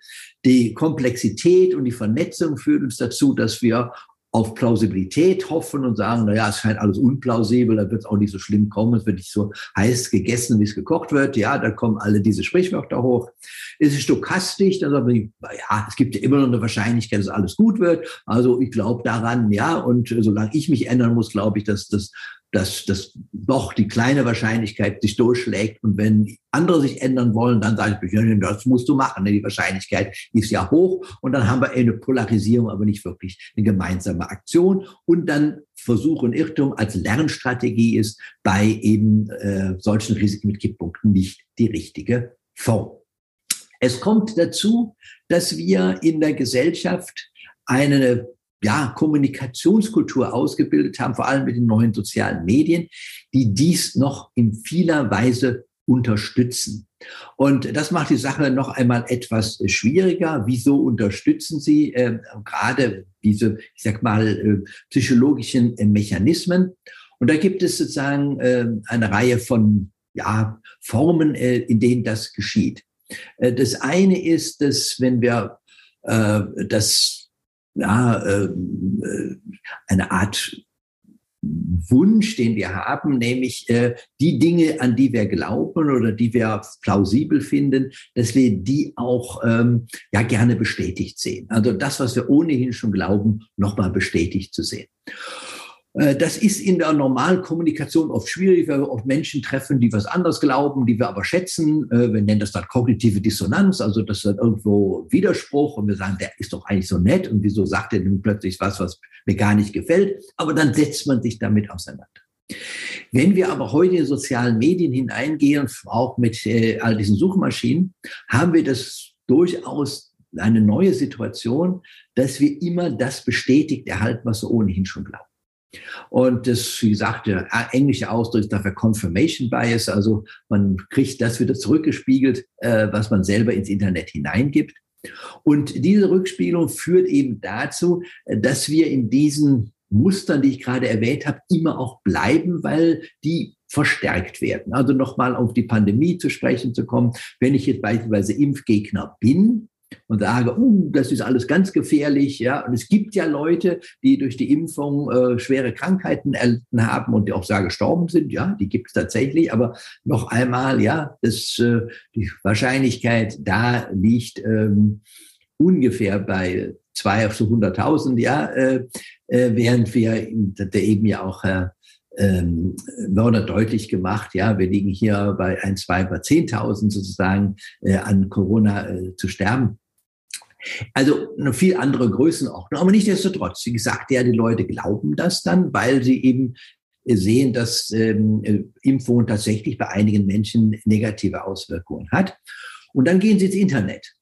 Die Komplexität und die Vernetzung führt uns dazu, dass wir auf Plausibilität hoffen und sagen, na ja, es scheint alles unplausibel, da wird es auch nicht so schlimm kommen, es wird nicht so heiß gegessen, wie es gekocht wird. Ja, da kommen alle diese Sprichwörter hoch. Es ist stochastisch, dann sagen wir, ja, es gibt ja immer noch eine Wahrscheinlichkeit, dass alles gut wird. Also ich glaube daran, ja, und solange ich mich ändern muss, glaube ich, dass das dass das doch die kleine Wahrscheinlichkeit sich durchschlägt. Und wenn andere sich ändern wollen, dann sage ich, das musst du machen. Die Wahrscheinlichkeit ist ja hoch. Und dann haben wir eine Polarisierung, aber nicht wirklich eine gemeinsame Aktion. Und dann Versuch und Irrtum als Lernstrategie ist bei eben äh, solchen Risiken mit Kipppunkten nicht die richtige Form. Es kommt dazu, dass wir in der Gesellschaft eine ja, Kommunikationskultur ausgebildet haben, vor allem mit den neuen sozialen Medien, die dies noch in vieler Weise unterstützen. Und das macht die Sache noch einmal etwas schwieriger. Wieso unterstützen Sie äh, gerade diese, ich sag mal, äh, psychologischen äh, Mechanismen? Und da gibt es sozusagen äh, eine Reihe von ja, Formen, äh, in denen das geschieht. Äh, das eine ist, dass wenn wir das ja, äh, äh, eine Art Wunsch, den wir haben, nämlich äh, die Dinge, an die wir glauben oder die wir plausibel finden, dass wir die auch ähm, ja gerne bestätigt sehen. Also das, was wir ohnehin schon glauben, nochmal bestätigt zu sehen. Äh, das ist in der normalen Kommunikation oft schwierig, weil wir oft Menschen treffen, die was anderes glauben, die wir aber schätzen. Äh, wir nennen das dann kognitive Dissonanz, also das ist dann irgendwo Widerspruch und wir sagen, der ist doch eigentlich so nett und wieso sagt er denn plötzlich was, was mir gar nicht gefällt? Aber dann setzt man sich damit auseinander. Wenn wir aber heute in sozialen Medien hineingehen, auch mit äh, all diesen Suchmaschinen, haben wir das durchaus eine neue Situation, dass wir immer das bestätigt erhalten, was wir ohnehin schon glauben. Und das, wie gesagt, der englische Ausdruck ist dafür Confirmation Bias, also man kriegt das wieder zurückgespiegelt, äh, was man selber ins Internet hineingibt. Und diese Rückspiegelung führt eben dazu, dass wir in diesen Mustern, die ich gerade erwähnt habe, immer auch bleiben, weil die verstärkt werden. Also nochmal auf die Pandemie zu sprechen zu kommen. Wenn ich jetzt beispielsweise Impfgegner bin, und sage, uh, das ist alles ganz gefährlich. Ja, und es gibt ja Leute, die durch die Impfung äh, schwere Krankheiten erlitten haben und die auch sehr gestorben sind. Ja, die gibt es tatsächlich. Aber noch einmal, ja, das, äh, die Wahrscheinlichkeit da liegt ähm, ungefähr bei zwei auf so 100.000. Ja, äh, äh, während wir der eben ja auch äh, ähm, Werner deutlich gemacht, ja, wir liegen hier bei ein, zwei, bei 10.000 sozusagen äh, an Corona äh, zu sterben. Also eine viel andere Größenordnung. Aber nicht nichtsdestotrotz, wie gesagt, ja, die Leute glauben das dann, weil sie eben sehen, dass ähm, Impfung tatsächlich bei einigen Menschen negative Auswirkungen hat. Und dann gehen sie ins Internet.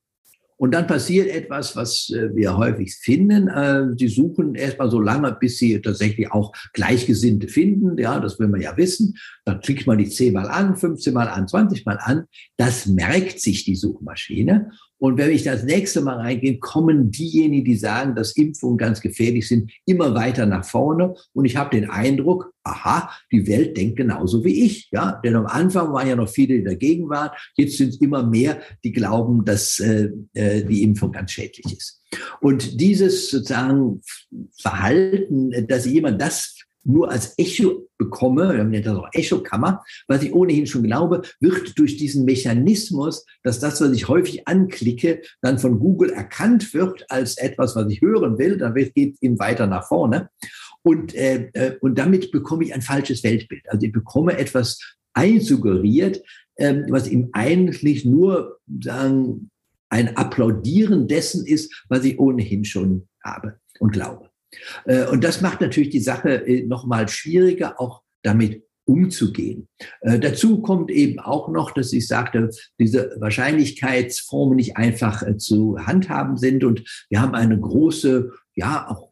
Und dann passiert etwas, was äh, wir häufig finden. Äh, sie suchen erstmal so lange, bis sie tatsächlich auch Gleichgesinnte finden. Ja, das will man ja wissen. Dann klickt man die zehnmal an, 15 Mal an, 20 Mal an. Das merkt sich die Suchmaschine. Und wenn ich das nächste Mal reingehe, kommen diejenigen, die sagen, dass Impfungen ganz gefährlich sind, immer weiter nach vorne. Und ich habe den Eindruck, aha, die Welt denkt genauso wie ich. Ja, denn am Anfang waren ja noch viele, die dagegen waren. Jetzt sind es immer mehr, die glauben, dass äh, äh die Impfung ganz schädlich ist. Und dieses sozusagen Verhalten, dass jemand das nur als Echo bekomme, wir nennen das auch Echokammer, was ich ohnehin schon glaube, wird durch diesen Mechanismus, dass das, was ich häufig anklicke, dann von Google erkannt wird als etwas, was ich hören will, dann geht es eben weiter nach vorne. Und, äh, äh, und damit bekomme ich ein falsches Weltbild. Also ich bekomme etwas einsuggeriert, äh, was ihm eigentlich nur sagen, ein Applaudieren dessen ist, was ich ohnehin schon habe und glaube. Äh, und das macht natürlich die Sache äh, nochmal schwieriger, auch damit umzugehen. Äh, dazu kommt eben auch noch, dass ich sagte, diese Wahrscheinlichkeitsformen nicht einfach äh, zu handhaben sind und wir haben eine große, ja, auch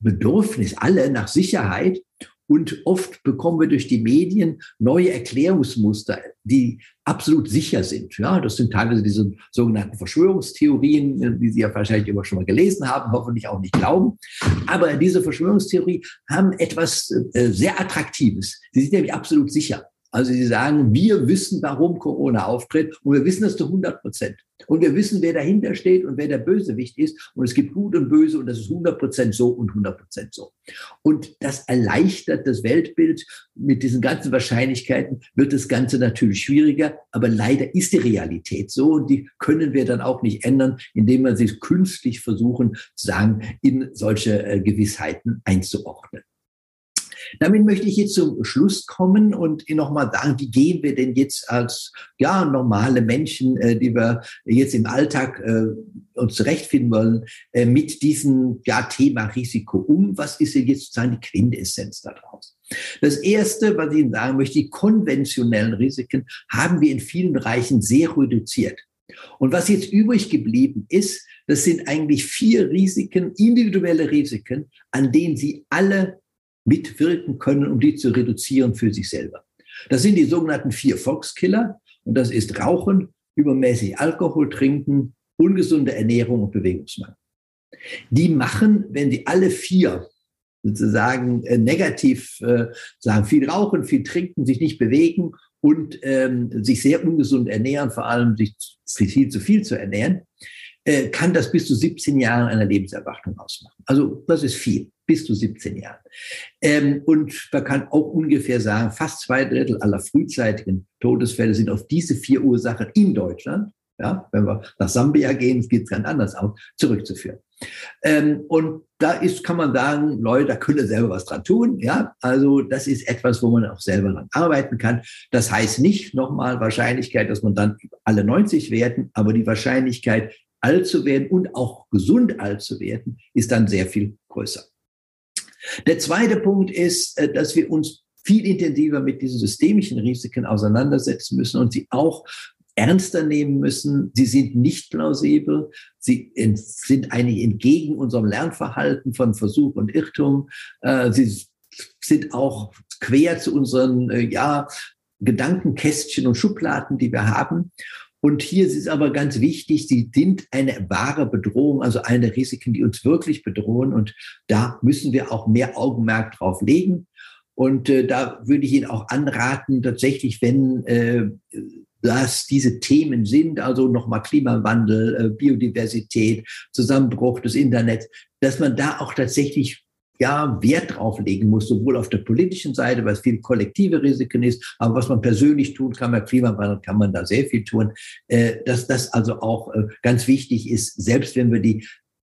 Bedürfnis alle nach Sicherheit und oft bekommen wir durch die Medien neue Erklärungsmuster, die absolut sicher sind. Ja, das sind teilweise diese sogenannten Verschwörungstheorien, die Sie ja wahrscheinlich immer schon mal gelesen haben, hoffentlich auch nicht glauben. Aber diese Verschwörungstheorie haben etwas äh, sehr Attraktives. Sie sind nämlich absolut sicher. Also sie sagen, wir wissen, warum Corona auftritt und wir wissen das zu 100 Prozent. Und wir wissen, wer dahinter steht und wer der Bösewicht ist. Und es gibt Gut und Böse und das ist 100 Prozent so und 100 Prozent so. Und das erleichtert das Weltbild. Mit diesen ganzen Wahrscheinlichkeiten wird das Ganze natürlich schwieriger. Aber leider ist die Realität so und die können wir dann auch nicht ändern, indem wir sie künstlich versuchen, zu sagen, in solche äh, Gewissheiten einzuordnen. Damit möchte ich jetzt zum Schluss kommen und nochmal sagen, wie gehen wir denn jetzt als ja, normale Menschen, äh, die wir jetzt im Alltag äh, uns zurechtfinden wollen, äh, mit diesem ja, Thema Risiko um? Was ist denn jetzt sozusagen die Quintessenz daraus? Das Erste, was ich Ihnen sagen möchte, die konventionellen Risiken haben wir in vielen Bereichen sehr reduziert. Und was jetzt übrig geblieben ist, das sind eigentlich vier Risiken, individuelle Risiken, an denen Sie alle mitwirken können, um die zu reduzieren für sich selber. Das sind die sogenannten vier Volkskiller und das ist Rauchen, übermäßig Alkohol trinken, ungesunde Ernährung und Bewegungsmangel. Die machen, wenn sie alle vier sozusagen äh, negativ äh, sagen, viel rauchen, viel trinken, sich nicht bewegen und ähm, sich sehr ungesund ernähren, vor allem sich viel zu viel zu ernähren, äh, kann das bis zu 17 Jahre einer Lebenserwartung ausmachen. Also das ist viel, bis zu 17 Jahren. Ähm, und man kann auch ungefähr sagen, fast zwei Drittel aller frühzeitigen Todesfälle sind auf diese vier Ursachen in Deutschland, ja, wenn wir nach Sambia gehen, geht es ganz anders aus, zurückzuführen. Ähm, und da ist, kann man sagen, Leute, da können selber was dran tun. Ja, also das ist etwas, wo man auch selber dran arbeiten kann. Das heißt nicht nochmal Wahrscheinlichkeit, dass man dann alle 90 werden, aber die Wahrscheinlichkeit, alt zu werden und auch gesund alt zu werden, ist dann sehr viel größer. Der zweite Punkt ist, äh, dass wir uns viel intensiver mit diesen systemischen Risiken auseinandersetzen müssen und sie auch ernster nehmen müssen. Sie sind nicht plausibel. Sie sind eigentlich entgegen unserem Lernverhalten von Versuch und Irrtum. Äh, sie sind auch quer zu unseren, äh, ja, Gedankenkästchen und Schubladen, die wir haben. Und hier ist es aber ganz wichtig, sie sind eine wahre Bedrohung, also eine Risiken, die uns wirklich bedrohen. Und da müssen wir auch mehr Augenmerk drauf legen. Und äh, da würde ich Ihnen auch anraten, tatsächlich, wenn äh, dass diese Themen sind, also nochmal Klimawandel, äh, Biodiversität, Zusammenbruch des Internets, dass man da auch tatsächlich ja, Wert drauf legen muss, sowohl auf der politischen Seite, was viel kollektive Risiken ist, aber was man persönlich tun kann, bei Klimawandel kann man da sehr viel tun, äh, dass das also auch äh, ganz wichtig ist, selbst wenn wir die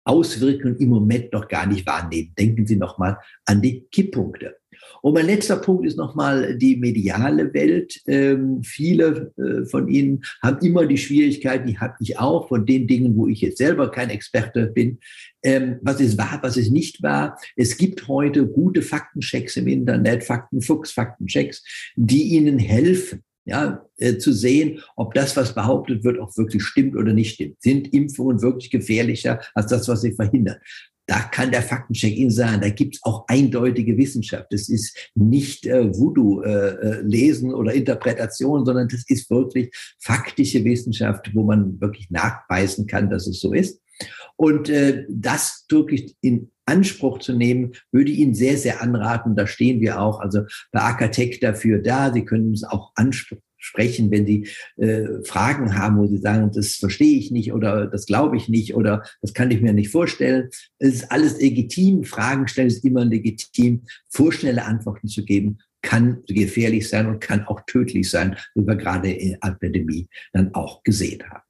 Auswirkungen im Moment noch gar nicht wahrnehmen. Denken Sie nochmal an die Kipppunkte. Und mein letzter Punkt ist nochmal die mediale Welt. Ähm, viele äh, von Ihnen haben immer die Schwierigkeiten, die habe ich auch, von den Dingen, wo ich jetzt selber kein Experte bin. Ähm, was ist wahr, was ist nicht wahr? Es gibt heute gute Faktenchecks im Internet, Faktenfuchs, Faktenchecks, die Ihnen helfen, ja, äh, zu sehen, ob das, was behauptet wird, auch wirklich stimmt oder nicht stimmt. Sind Impfungen wirklich gefährlicher als das, was sie verhindern? Da kann der Faktencheck Ihnen sagen, da gibt es auch eindeutige Wissenschaft. Das ist nicht äh, Voodoo-Lesen äh, oder Interpretation, sondern das ist wirklich faktische Wissenschaft, wo man wirklich nachweisen kann, dass es so ist. Und äh, das wirklich in Anspruch zu nehmen, würde ich Ihnen sehr, sehr anraten. Da stehen wir auch, also bei Akatech dafür da. Sie können es auch ansprechen sprechen, wenn Sie äh, Fragen haben, wo Sie sagen, das verstehe ich nicht oder das glaube ich nicht oder das kann ich mir nicht vorstellen. Es ist alles legitim. Fragen stellen ist immer legitim. Vorschnelle Antworten zu geben, kann gefährlich sein und kann auch tödlich sein, wie wir gerade in der Epidemie dann auch gesehen haben.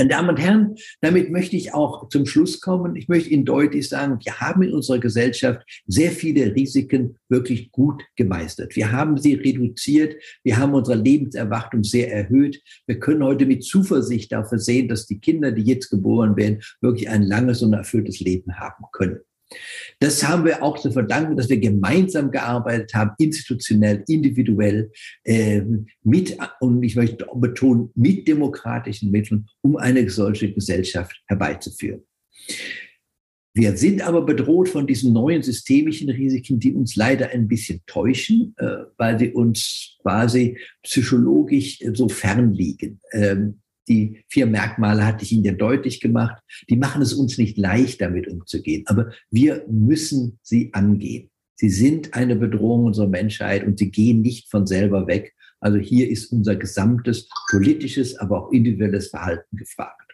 Meine Damen und Herren, damit möchte ich auch zum Schluss kommen. Ich möchte Ihnen deutlich sagen, wir haben in unserer Gesellschaft sehr viele Risiken wirklich gut gemeistert. Wir haben sie reduziert. Wir haben unsere Lebenserwartung sehr erhöht. Wir können heute mit Zuversicht dafür sehen, dass die Kinder, die jetzt geboren werden, wirklich ein langes und erfülltes Leben haben können. Das haben wir auch zu verdanken, dass wir gemeinsam gearbeitet haben, institutionell, individuell, äh, mit, und ich möchte betonen, mit demokratischen Mitteln, um eine solche Gesellschaft herbeizuführen. Wir sind aber bedroht von diesen neuen systemischen Risiken, die uns leider ein bisschen täuschen, äh, weil sie uns quasi psychologisch so fern liegen. Ähm, die vier Merkmale hatte ich Ihnen ja deutlich gemacht. Die machen es uns nicht leicht, damit umzugehen. Aber wir müssen sie angehen. Sie sind eine Bedrohung unserer Menschheit und sie gehen nicht von selber weg. Also hier ist unser gesamtes politisches, aber auch individuelles Verhalten gefragt.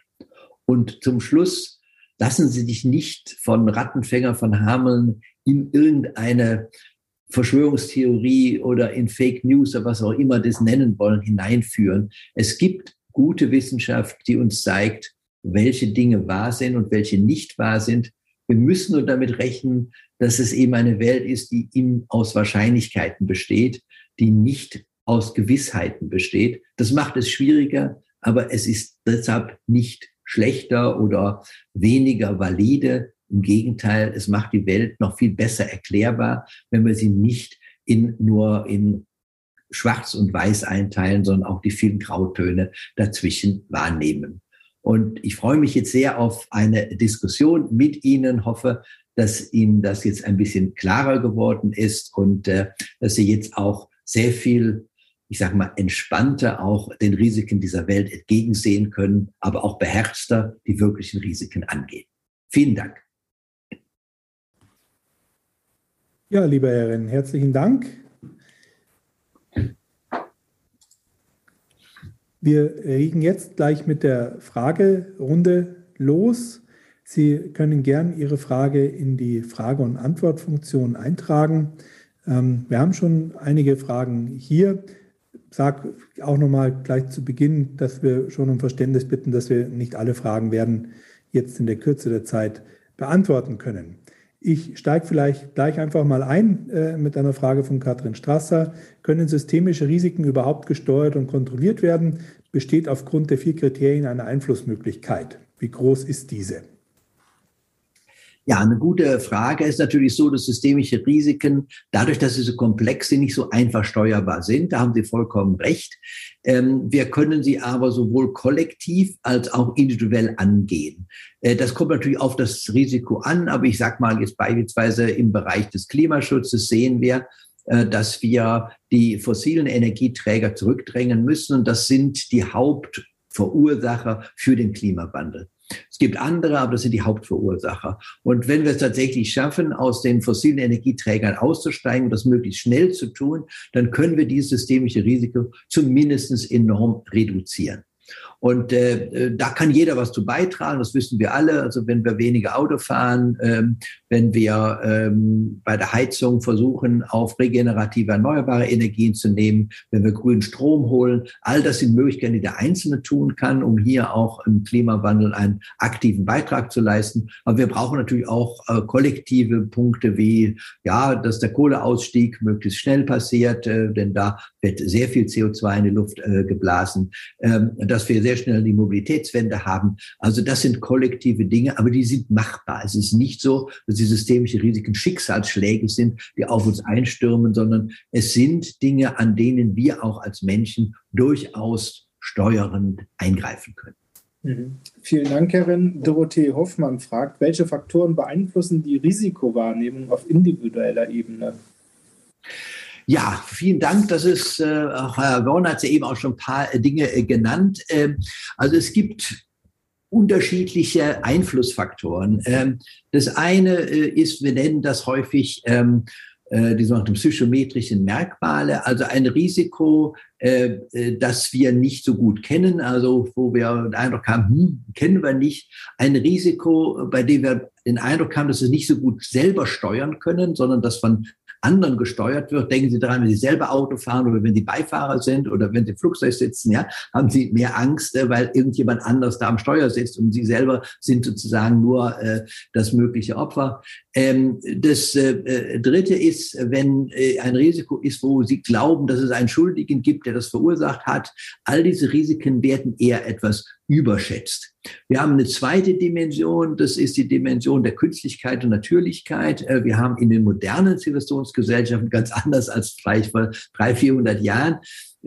Und zum Schluss lassen Sie sich nicht von Rattenfänger von Hameln in irgendeine Verschwörungstheorie oder in Fake News oder was auch immer das nennen wollen, hineinführen. Es gibt gute Wissenschaft, die uns zeigt, welche Dinge wahr sind und welche nicht wahr sind. Wir müssen nur damit rechnen, dass es eben eine Welt ist, die ihm aus Wahrscheinlichkeiten besteht, die nicht aus Gewissheiten besteht. Das macht es schwieriger, aber es ist deshalb nicht schlechter oder weniger valide. Im Gegenteil, es macht die Welt noch viel besser erklärbar, wenn wir sie nicht in, nur in Schwarz und Weiß einteilen, sondern auch die vielen Grautöne dazwischen wahrnehmen. Und ich freue mich jetzt sehr auf eine Diskussion mit Ihnen, hoffe, dass Ihnen das jetzt ein bisschen klarer geworden ist und äh, dass Sie jetzt auch sehr viel, ich sage mal, entspannter auch den Risiken dieser Welt entgegensehen können, aber auch beherzter die wirklichen Risiken angehen. Vielen Dank. Ja, lieber Herrin, herzlichen Dank. Wir legen jetzt gleich mit der Fragerunde los. Sie können gern Ihre Frage in die Frage- und Antwortfunktion eintragen. Ähm, wir haben schon einige Fragen hier. Ich sage auch nochmal gleich zu Beginn, dass wir schon um Verständnis bitten, dass wir nicht alle Fragen werden jetzt in der Kürze der Zeit beantworten können. Ich steige vielleicht gleich einfach mal ein äh, mit einer Frage von Katrin Strasser. Können systemische Risiken überhaupt gesteuert und kontrolliert werden? Besteht aufgrund der vier Kriterien eine Einflussmöglichkeit? Wie groß ist diese? Ja, eine gute Frage ist natürlich so, dass systemische Risiken, dadurch, dass sie so komplex sind, nicht so einfach steuerbar sind. Da haben Sie vollkommen recht. Ähm, wir können sie aber sowohl kollektiv als auch individuell angehen. Äh, das kommt natürlich auf das Risiko an, aber ich sage mal jetzt beispielsweise im Bereich des Klimaschutzes sehen wir, dass wir die fossilen Energieträger zurückdrängen müssen und das sind die Hauptverursacher für den Klimawandel. Es gibt andere, aber das sind die Hauptverursacher. Und wenn wir es tatsächlich schaffen, aus den fossilen Energieträgern auszusteigen und das möglichst schnell zu tun, dann können wir dieses systemische Risiko zumindest enorm reduzieren. Und äh, äh, da kann jeder was zu beitragen, das wissen wir alle. Also wenn wir weniger Auto fahren, ähm, wenn wir ähm, bei der Heizung versuchen, auf regenerative erneuerbare Energien zu nehmen, wenn wir grünen Strom holen, all das sind Möglichkeiten, die der Einzelne tun kann, um hier auch im Klimawandel einen aktiven Beitrag zu leisten. Aber wir brauchen natürlich auch äh, kollektive Punkte wie, ja, dass der Kohleausstieg möglichst schnell passiert, äh, denn da wird sehr viel CO2 in die Luft äh, geblasen, ähm, dass wir sehr schnell die Mobilitätswende haben. Also das sind kollektive Dinge, aber die sind machbar. Es ist nicht so, dass die systemische Risiken Schicksalsschläge sind, die auf uns einstürmen, sondern es sind Dinge, an denen wir auch als Menschen durchaus steuernd eingreifen können. Mhm. Vielen Dank, Herrin. Dorothee Hoffmann fragt, welche Faktoren beeinflussen die Risikowahrnehmung auf individueller Ebene? Ja, vielen Dank. Das ist, äh, Herr Worn hat ja eben auch schon ein paar äh, Dinge äh, genannt. Ähm, also es gibt unterschiedliche Einflussfaktoren. Ähm, das eine äh, ist, wir nennen das häufig ähm, äh, die sogenannten psychometrischen Merkmale, also ein Risiko, äh, äh, das wir nicht so gut kennen, also wo wir den Eindruck haben, hm, kennen wir nicht, ein Risiko, bei dem wir den Eindruck haben, dass wir nicht so gut selber steuern können, sondern das von anderen gesteuert wird. Denken Sie daran, wenn Sie selber Auto fahren oder wenn Sie Beifahrer sind oder wenn Sie im Flugzeug sitzen, ja, haben Sie mehr Angst, äh, weil irgendjemand anders da am Steuer sitzt und Sie selber sind sozusagen nur äh, das mögliche Opfer. Ähm, das äh, äh Dritte ist, wenn äh, ein Risiko ist, wo Sie glauben, dass es einen Schuldigen gibt, der das verursacht hat. All diese Risiken werden eher etwas überschätzt. Wir haben eine zweite Dimension, das ist die Dimension der Künstlichkeit und Natürlichkeit. Äh, wir haben in den modernen Zivilisationsgesellschaften ganz anders als vielleicht vor 300, 400 Jahren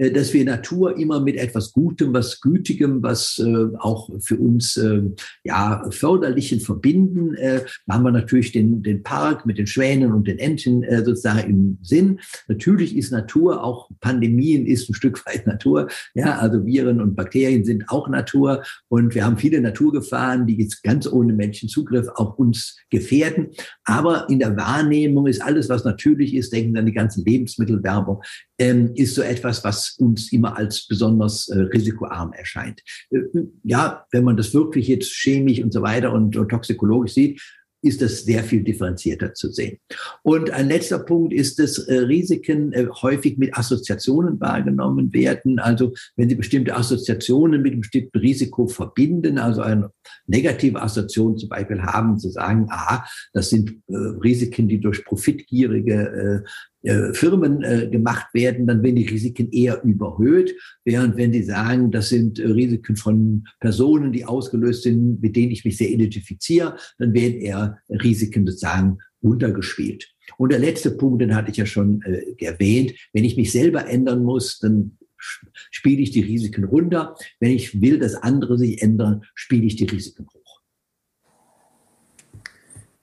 dass wir Natur immer mit etwas Gutem, was Gütigem, was äh, auch für uns äh, ja förderlichen verbinden. Äh, haben wir natürlich den, den Park mit den Schwänen und den Entchen äh, sozusagen im Sinn. Natürlich ist Natur auch Pandemien ist ein Stück weit Natur. Ja, also Viren und Bakterien sind auch Natur und wir haben viele Naturgefahren, die jetzt ganz ohne Menschenzugriff auch uns gefährden. Aber in der Wahrnehmung ist alles, was natürlich ist, denken an die ganzen Lebensmittelwerbung, ähm, ist so etwas, was uns immer als besonders äh, risikoarm erscheint. Äh, ja, wenn man das wirklich jetzt chemisch und so weiter und, und toxikologisch sieht, ist das sehr viel differenzierter zu sehen. Und ein letzter Punkt ist, dass äh, Risiken äh, häufig mit Assoziationen wahrgenommen werden. Also wenn Sie bestimmte Assoziationen mit einem bestimmten Risiko verbinden, also eine negative Assoziation zum Beispiel haben, zu sagen, aha, das sind äh, Risiken, die durch profitgierige äh, Firmen äh, gemacht werden, dann werden die Risiken eher überhöht, während wenn Sie sagen, das sind äh, Risiken von Personen, die ausgelöst sind, mit denen ich mich sehr identifiziere, dann werden eher Risiken sozusagen runtergespielt. Und der letzte Punkt, den hatte ich ja schon äh, erwähnt, wenn ich mich selber ändern muss, dann spiele ich die Risiken runter. Wenn ich will, dass andere sich ändern, spiele ich die Risiken hoch.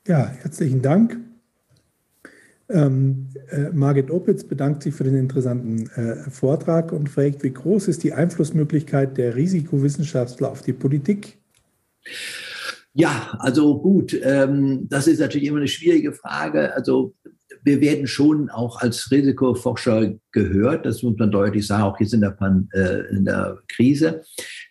Ja, herzlichen Dank. Ähm, äh, Margit Opitz bedankt sich für den interessanten äh, Vortrag und fragt, wie groß ist die Einflussmöglichkeit der Risikowissenschaftler auf die Politik? Ja, also gut, ähm, das ist natürlich immer eine schwierige Frage. Also wir werden schon auch als Risikoforscher gehört, das muss man deutlich sagen, auch jetzt in der, Pan, äh, in der Krise.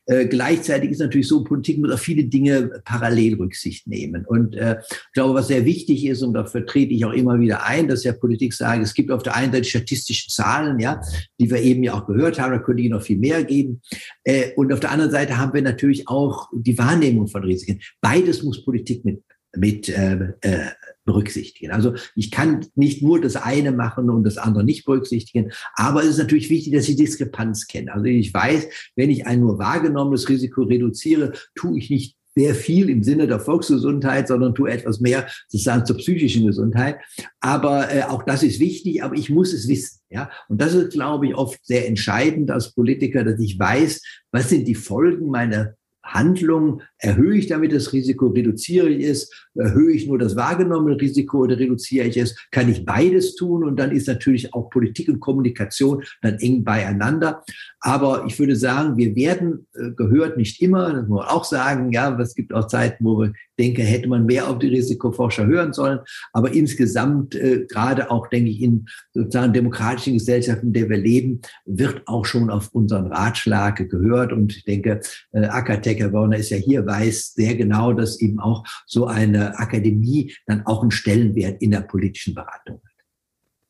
Äh, gleichzeitig ist natürlich so, Politik muss auf viele Dinge parallel Rücksicht nehmen. Und äh, ich glaube, was sehr wichtig ist, und da vertrete ich auch immer wieder ein, dass ja Politik sagt, es gibt auf der einen Seite statistische Zahlen, ja, die wir eben ja auch gehört haben, da könnte ich noch viel mehr geben. Äh, und auf der anderen Seite haben wir natürlich auch die Wahrnehmung von Risiken. Beides muss Politik mit mit äh, äh, berücksichtigen. Also ich kann nicht nur das eine machen und das andere nicht berücksichtigen, aber es ist natürlich wichtig, dass ich Diskrepanz kenne. Also ich weiß, wenn ich ein nur wahrgenommenes Risiko reduziere, tue ich nicht sehr viel im Sinne der Volksgesundheit, sondern tue etwas mehr sozusagen zur psychischen Gesundheit. Aber äh, auch das ist wichtig, aber ich muss es wissen. Ja, und das ist, glaube ich, oft sehr entscheidend als Politiker, dass ich weiß, was sind die Folgen meiner Handlung, erhöhe ich damit das Risiko, reduziere ich es, erhöhe ich nur das wahrgenommene Risiko oder reduziere ich es, kann ich beides tun und dann ist natürlich auch Politik und Kommunikation dann eng beieinander. Aber ich würde sagen, wir werden äh, gehört nicht immer, das muss man auch sagen, ja, es gibt auch Zeiten, wo wir denke, hätte man mehr auf die Risikoforscher hören sollen. Aber insgesamt, äh, gerade auch, denke ich, in sozusagen demokratischen Gesellschaften, in der wir leben, wird auch schon auf unseren Ratschlag gehört. Und ich denke, äh, Akatech, Herr Werner, ist ja hier, weiß sehr genau, dass eben auch so eine Akademie dann auch einen Stellenwert in der politischen Beratung hat.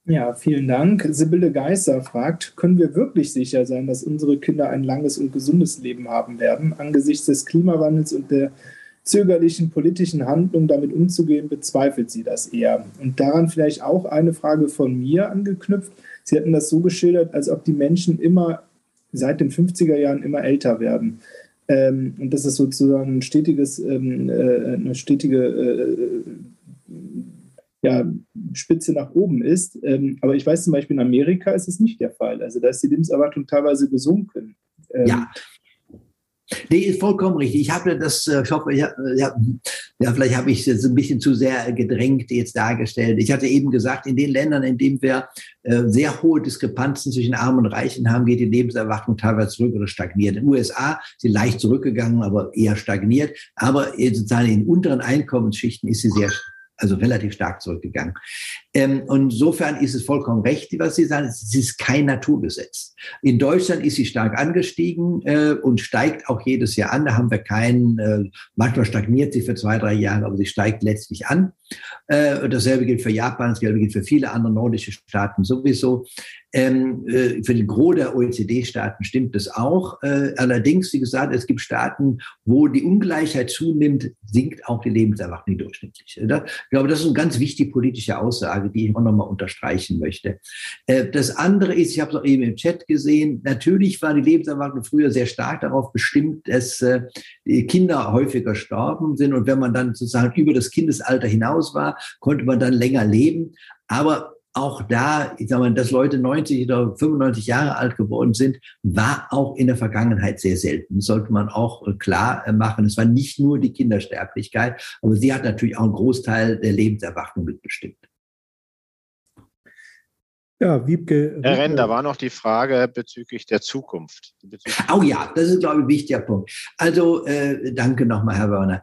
Ja, vielen Dank. Sibylle Geisser fragt, können wir wirklich sicher sein, dass unsere Kinder ein langes und gesundes Leben haben werden angesichts des Klimawandels und der zögerlichen politischen Handlung damit umzugehen, bezweifelt sie das eher. Und daran vielleicht auch eine Frage von mir angeknüpft. Sie hatten das so geschildert, als ob die Menschen immer seit den 50er Jahren immer älter werden. Ähm, und dass es sozusagen ein stetiges, ähm, äh, eine stetige äh, ja, Spitze nach oben ist. Ähm, aber ich weiß zum Beispiel, in Amerika ist es nicht der Fall. Also da ist die Lebenserwartung teilweise gesunken. Ähm, ja, Nee, vollkommen richtig. Ich habe das, äh, ich hoffe, ja, ja, vielleicht habe ich es jetzt ein bisschen zu sehr gedrängt jetzt dargestellt. Ich hatte eben gesagt, in den Ländern, in denen wir äh, sehr hohe Diskrepanzen zwischen Armen und Reichen haben, geht die Lebenserwartung teilweise zurück oder stagniert. In den USA ist sie leicht zurückgegangen, aber eher stagniert. Aber sozusagen in unteren Einkommensschichten ist sie sehr also relativ stark zurückgegangen. Ähm, und insofern ist es vollkommen recht, was Sie sagen. Es ist kein Naturgesetz. In Deutschland ist sie stark angestiegen äh, und steigt auch jedes Jahr an. Da haben wir keinen, äh, manchmal stagniert sie für zwei, drei Jahre, aber sie steigt letztlich an. Äh, dasselbe gilt für Japan, dasselbe gilt für viele andere nordische Staaten sowieso. Ähm, äh, für den Gros der OECD-Staaten stimmt das auch. Äh, allerdings, wie gesagt, es gibt Staaten, wo die Ungleichheit zunimmt, sinkt auch die Lebenserwartung durchschnittlich. Ich glaube, das ist eine ganz wichtige politische Aussage, die ich auch nochmal unterstreichen möchte. Äh, das andere ist, ich habe es auch eben im Chat gesehen, natürlich war die Lebenserwartung früher sehr stark darauf bestimmt, dass äh, Kinder häufiger gestorben sind. Und wenn man dann sozusagen über das Kindesalter hinaus war, konnte man dann länger leben. Aber auch da, ich sag mal, dass Leute 90 oder 95 Jahre alt geworden sind, war auch in der Vergangenheit sehr selten. Das sollte man auch äh, klar äh, machen. Es war nicht nur die Kindersterblichkeit, aber sie hat natürlich auch einen Großteil der Lebenserwartung mitbestimmt. Ja, Wiebke. Herr Renn, da war noch die Frage bezüglich der Zukunft. Bezüglich oh ja, das ist, glaube ich, ein wichtiger Punkt. Also, äh, danke nochmal, Herr Werner.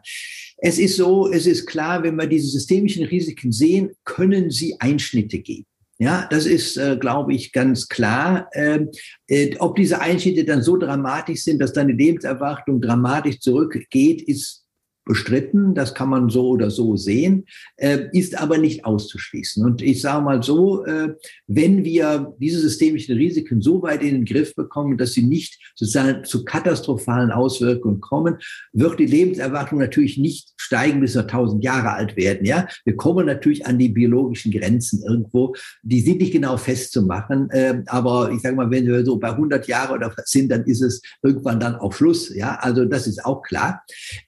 Es ist so, es ist klar, wenn wir diese systemischen Risiken sehen, können sie Einschnitte geben. Ja, das ist, äh, glaube ich, ganz klar. Ähm, äh, ob diese Einschnitte dann so dramatisch sind, dass dann die Lebenserwartung dramatisch zurückgeht, ist bestritten, das kann man so oder so sehen, äh, ist aber nicht auszuschließen. Und ich sage mal so, äh, wenn wir diese systemischen Risiken so weit in den Griff bekommen, dass sie nicht sozusagen zu katastrophalen Auswirkungen kommen, wird die Lebenserwartung natürlich nicht steigen, bis wir 1000 Jahre alt werden. Ja, wir kommen natürlich an die biologischen Grenzen irgendwo. Die sind nicht genau festzumachen, äh, aber ich sage mal, wenn wir so bei 100 Jahre oder sind, dann ist es irgendwann dann auch Schluss. Ja, also das ist auch klar.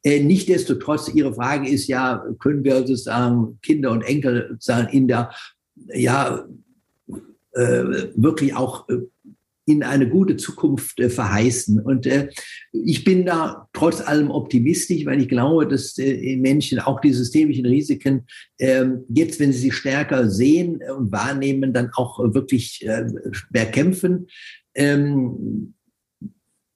Äh, Nichtsdestotrotz, Ihre Frage ist ja, können wir sozusagen Kinder und Enkel sozusagen in der, ja, äh, wirklich auch äh, in eine gute Zukunft äh, verheißen. Und äh, ich bin da trotz allem optimistisch, weil ich glaube, dass äh, Menschen auch die systemischen Risiken äh, jetzt, wenn sie sie stärker sehen und wahrnehmen, dann auch wirklich äh, bekämpfen. Ähm,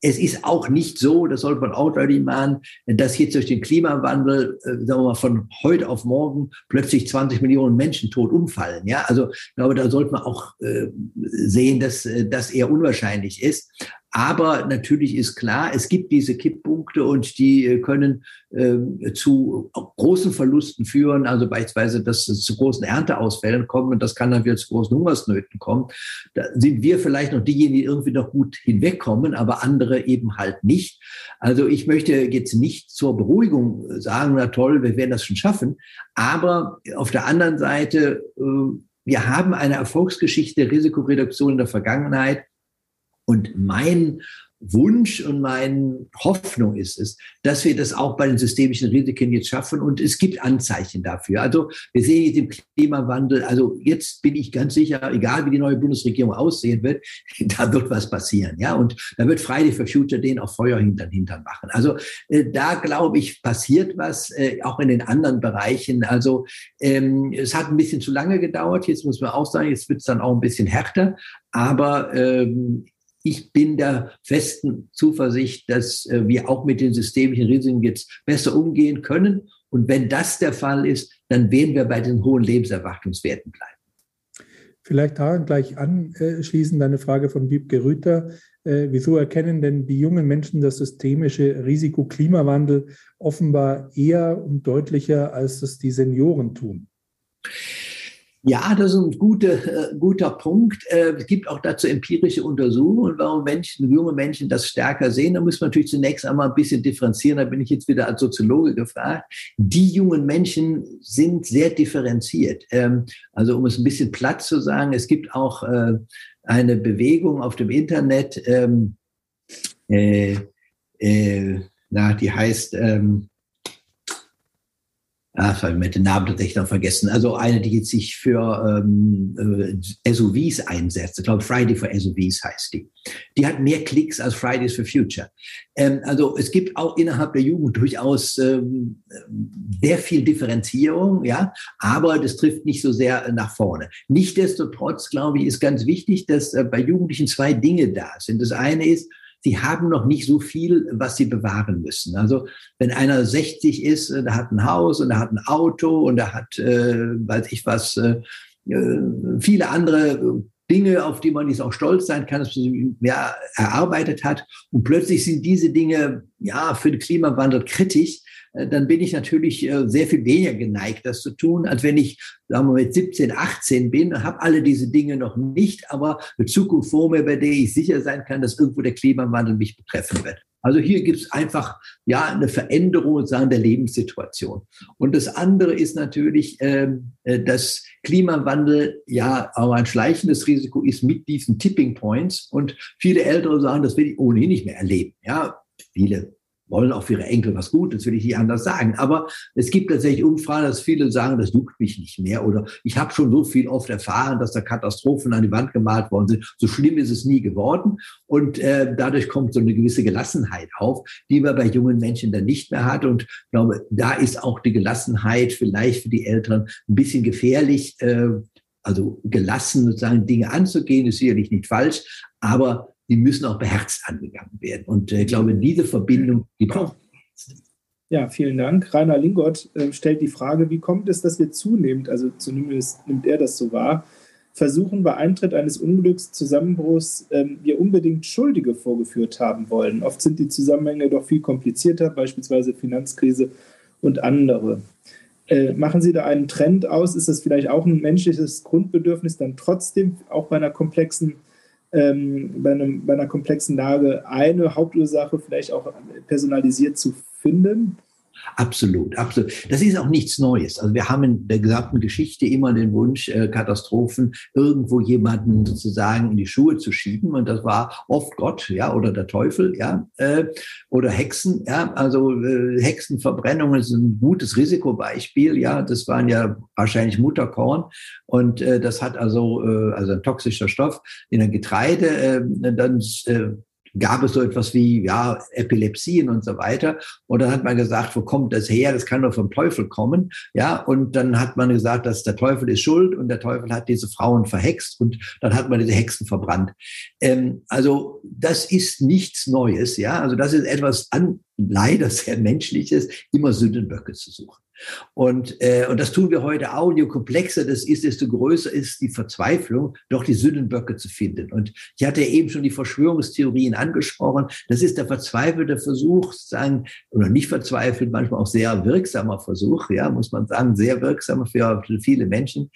es ist auch nicht so, das sollte man auch deutlich machen, dass jetzt durch den Klimawandel, äh, sagen wir mal, von heute auf morgen plötzlich 20 Millionen Menschen tot umfallen. Ja, also ich glaube, da sollte man auch äh, sehen, dass äh, das eher unwahrscheinlich ist. Aber natürlich ist klar, es gibt diese Kipppunkte und die äh, können äh, zu großen Verlusten führen, also beispielsweise, dass es zu großen Ernteausfällen kommt und das kann dann wieder zu großen Hungersnöten kommen. Da sind wir vielleicht noch diejenigen, die irgendwie noch gut hinwegkommen, aber andere eben halt nicht. Also ich möchte jetzt nicht zur Beruhigung sagen, na toll, wir werden das schon schaffen, aber auf der anderen Seite, äh, wir haben eine Erfolgsgeschichte Risikoreduktion in der Vergangenheit und mein Wunsch und meine Hoffnung ist es, dass wir das auch bei den systemischen Risiken jetzt schaffen. Und es gibt Anzeichen dafür. Also wir sehen jetzt im Klimawandel, also jetzt bin ich ganz sicher, egal wie die neue Bundesregierung aussehen wird, da wird was passieren. Ja, und da wird Friday for Future den auch Feuer hintern hintern machen. Also äh, da glaube ich, passiert was, äh, auch in den anderen Bereichen. Also ähm, es hat ein bisschen zu lange gedauert. Jetzt muss man auch sagen, jetzt wird es dann auch ein bisschen härter. Aber ähm, ich bin der festen Zuversicht, dass äh, wir auch mit den systemischen Risiken jetzt besser umgehen können. Und wenn das der Fall ist, dann werden wir bei den hohen Lebenserwartungswerten bleiben. Vielleicht daran gleich anschließend eine Frage von Wiebke Rüther. Äh, wieso erkennen denn die jungen Menschen das systemische Risiko Klimawandel offenbar eher und deutlicher, als es die Senioren tun? Ja, das ist ein guter, äh, guter Punkt. Äh, es gibt auch dazu empirische Untersuchungen, warum Menschen, junge Menschen das stärker sehen. Da muss man natürlich zunächst einmal ein bisschen differenzieren. Da bin ich jetzt wieder als Soziologe gefragt. Die jungen Menschen sind sehr differenziert. Ähm, also um es ein bisschen platt zu sagen, es gibt auch äh, eine Bewegung auf dem Internet, ähm, äh, äh, na, die heißt, ähm, ich habe den Namen tatsächlich noch vergessen. Also eine, die jetzt sich für ähm, äh, SUVs einsetzt. Ich glaube, Friday for SUVs heißt die. Die hat mehr Klicks als Fridays for Future. Ähm, also es gibt auch innerhalb der Jugend durchaus ähm, sehr viel Differenzierung, ja, aber das trifft nicht so sehr nach vorne. Nichtsdestotrotz, glaube ich, ist ganz wichtig, dass äh, bei Jugendlichen zwei Dinge da sind. Das eine ist, sie haben noch nicht so viel, was sie bewahren müssen. Also wenn einer 60 ist, äh, der hat ein Haus und er hat ein Auto und er hat, äh, weiß ich was, äh, äh viele andere Dinge, auf die man jetzt auch stolz sein kann, dass man ja, erarbeitet hat. Und plötzlich sind diese Dinge ja für den Klimawandel kritisch. Äh, dann bin ich natürlich äh, sehr viel weniger geneigt, das zu tun, als wenn ich, sagen wir mal, mit 17, 18 bin habe alle diese Dinge noch nicht, aber eine Zukunft vor mir, bei der ich sicher sein kann, dass irgendwo der Klimawandel mich betreffen wird. Also hier gibt es einfach ja eine Veränderung sagen, der Lebenssituation. Und das andere ist natürlich, ähm, äh, dass Klimawandel ja auch ein schleichendes Risiko ist mit diesen Tipping Points. Und viele Ältere sagen, das will ich ohnehin nicht mehr erleben. Ja, viele wollen auch für ihre Enkel was Gutes, will ich nicht anders sagen. Aber es gibt tatsächlich Umfragen, dass viele sagen, das juckt mich nicht mehr oder ich habe schon so viel oft erfahren, dass da Katastrophen an die Wand gemalt worden sind. So schlimm ist es nie geworden und äh, dadurch kommt so eine gewisse Gelassenheit auf, die man bei jungen Menschen dann nicht mehr hat. Und ich glaube, da ist auch die Gelassenheit vielleicht für die Eltern ein bisschen gefährlich. Äh, also gelassen sozusagen Dinge anzugehen, ist sicherlich nicht falsch, aber die müssen auch beherzt angegangen werden. Und äh, ich glaube, diese Verbindung, die braucht ja, vielen Dank. Rainer Lingott äh, stellt die Frage, wie kommt es, dass wir zunehmend, also zumindest nimmt er das so wahr, versuchen, bei Eintritt eines Unglücks, Zusammenbruchs, ähm, wir unbedingt Schuldige vorgeführt haben wollen. Oft sind die Zusammenhänge doch viel komplizierter, beispielsweise Finanzkrise und andere. Äh, machen Sie da einen Trend aus? Ist das vielleicht auch ein menschliches Grundbedürfnis, dann trotzdem auch bei einer komplexen, ähm, bei, einem, bei einer komplexen Lage eine Hauptursache vielleicht auch personalisiert zu finden? Absolut, absolut. Das ist auch nichts Neues. Also wir haben in der gesamten Geschichte immer den Wunsch, äh, Katastrophen irgendwo jemanden sozusagen in die Schuhe zu schieben. Und das war oft Gott, ja, oder der Teufel, ja, äh, oder Hexen, ja. Also äh, Hexenverbrennungen ist ein gutes Risikobeispiel, ja. Das waren ja wahrscheinlich Mutterkorn. Und das hat also, also ein toxischer Stoff in der Getreide, dann gab es so etwas wie ja Epilepsien und so weiter. Und dann hat man gesagt, wo kommt das her? Das kann nur vom Teufel kommen. Ja, und dann hat man gesagt, dass der Teufel ist schuld und der Teufel hat diese Frauen verhext und dann hat man diese Hexen verbrannt. Ähm, also das ist nichts Neues. Ja, also das ist etwas an, leider sehr menschliches, immer Sündenböcke zu suchen. Und, äh, und das tun wir heute auch. Je komplexer das ist, desto größer ist die Verzweiflung, doch die Sündenböcke zu finden. Und ich hatte eben schon die Verschwörungstheorien angesprochen. Das ist der verzweifelte Versuch, sagen, oder nicht verzweifelt, manchmal auch sehr wirksamer Versuch, ja, muss man sagen, sehr wirksamer für viele Menschen,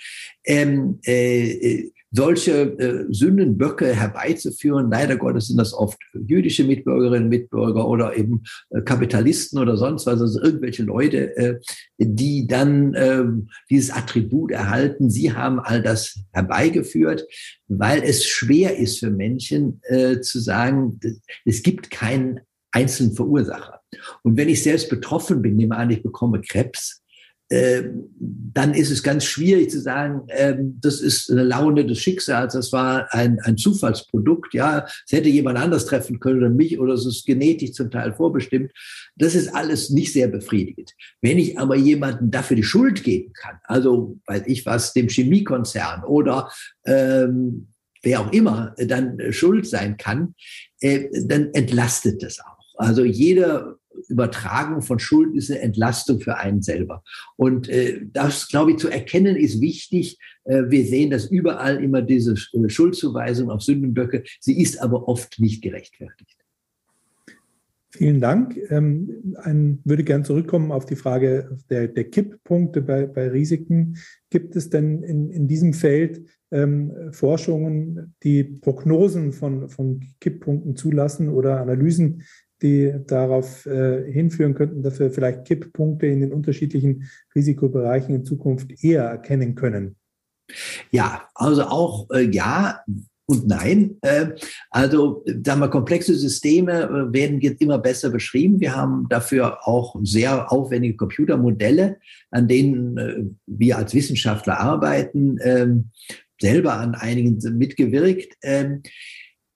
ähm, äh, äh solche äh, Sündenböcke herbeizuführen. Leider Gottes sind das oft jüdische Mitbürgerinnen, Mitbürger oder eben äh, Kapitalisten oder sonst was, also irgendwelche Leute, äh, die dann äh, dieses Attribut erhalten. Sie haben all das herbeigeführt, weil es schwer ist für Menschen äh, zu sagen, es gibt keinen einzelnen Verursacher. Und wenn ich selbst betroffen bin, nehme an, ich bekomme Krebs, dann ist es ganz schwierig zu sagen, ähm, das ist eine Laune des Schicksals, das war ein, ein Zufallsprodukt, ja, es hätte jemand anders treffen können oder mich oder es ist genetisch zum Teil vorbestimmt. Das ist alles nicht sehr befriedigend. Wenn ich aber jemanden dafür die Schuld geben kann, also weiß ich was, dem Chemiekonzern oder ähm, wer auch immer dann schuld sein kann, äh, dann entlastet das auch. Also jeder Übertragung von Schuld ist eine Entlastung für einen selber. Und äh, das, glaube ich, zu erkennen ist wichtig. Äh, wir sehen das überall immer diese äh, Schuldzuweisung auf Sündenböcke. Sie ist aber oft nicht gerechtfertigt. Vielen Dank. Ähm, ein, würde gern zurückkommen auf die Frage der, der Kipppunkte bei, bei, Risiken. Gibt es denn in, in diesem Feld ähm, Forschungen, die Prognosen von, von Kipppunkten zulassen oder Analysen, die darauf äh, hinführen könnten, dass wir vielleicht Kipppunkte in den unterschiedlichen Risikobereichen in Zukunft eher erkennen können? Ja, also auch äh, ja, und nein. Äh, also, sagen wir, komplexe Systeme äh, werden jetzt immer besser beschrieben. Wir haben dafür auch sehr aufwendige Computermodelle, an denen äh, wir als Wissenschaftler arbeiten, ähm, selber an einigen mitgewirkt.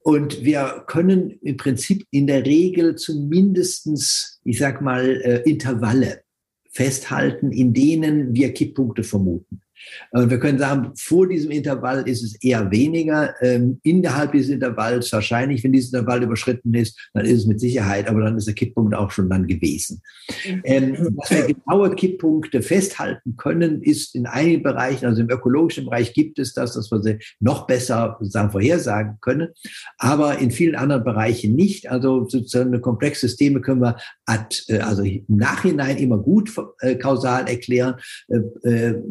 Und wir können im Prinzip in der Regel zumindestens, ich sag mal, äh, Intervalle festhalten, in denen wir Kipppunkte vermuten. Und wir können sagen, vor diesem Intervall ist es eher weniger. Ähm, innerhalb dieses Intervalls wahrscheinlich, wenn dieses Intervall überschritten ist, dann ist es mit Sicherheit, aber dann ist der Kipppunkt auch schon dann gewesen. Ähm, was wir genaue Kipppunkte festhalten können, ist in einigen Bereichen, also im ökologischen Bereich gibt es das, dass wir sie noch besser sozusagen vorhersagen können, aber in vielen anderen Bereichen nicht. Also sozusagen komplexe Systeme können wir ad, äh, also im Nachhinein immer gut äh, kausal erklären. Äh, äh,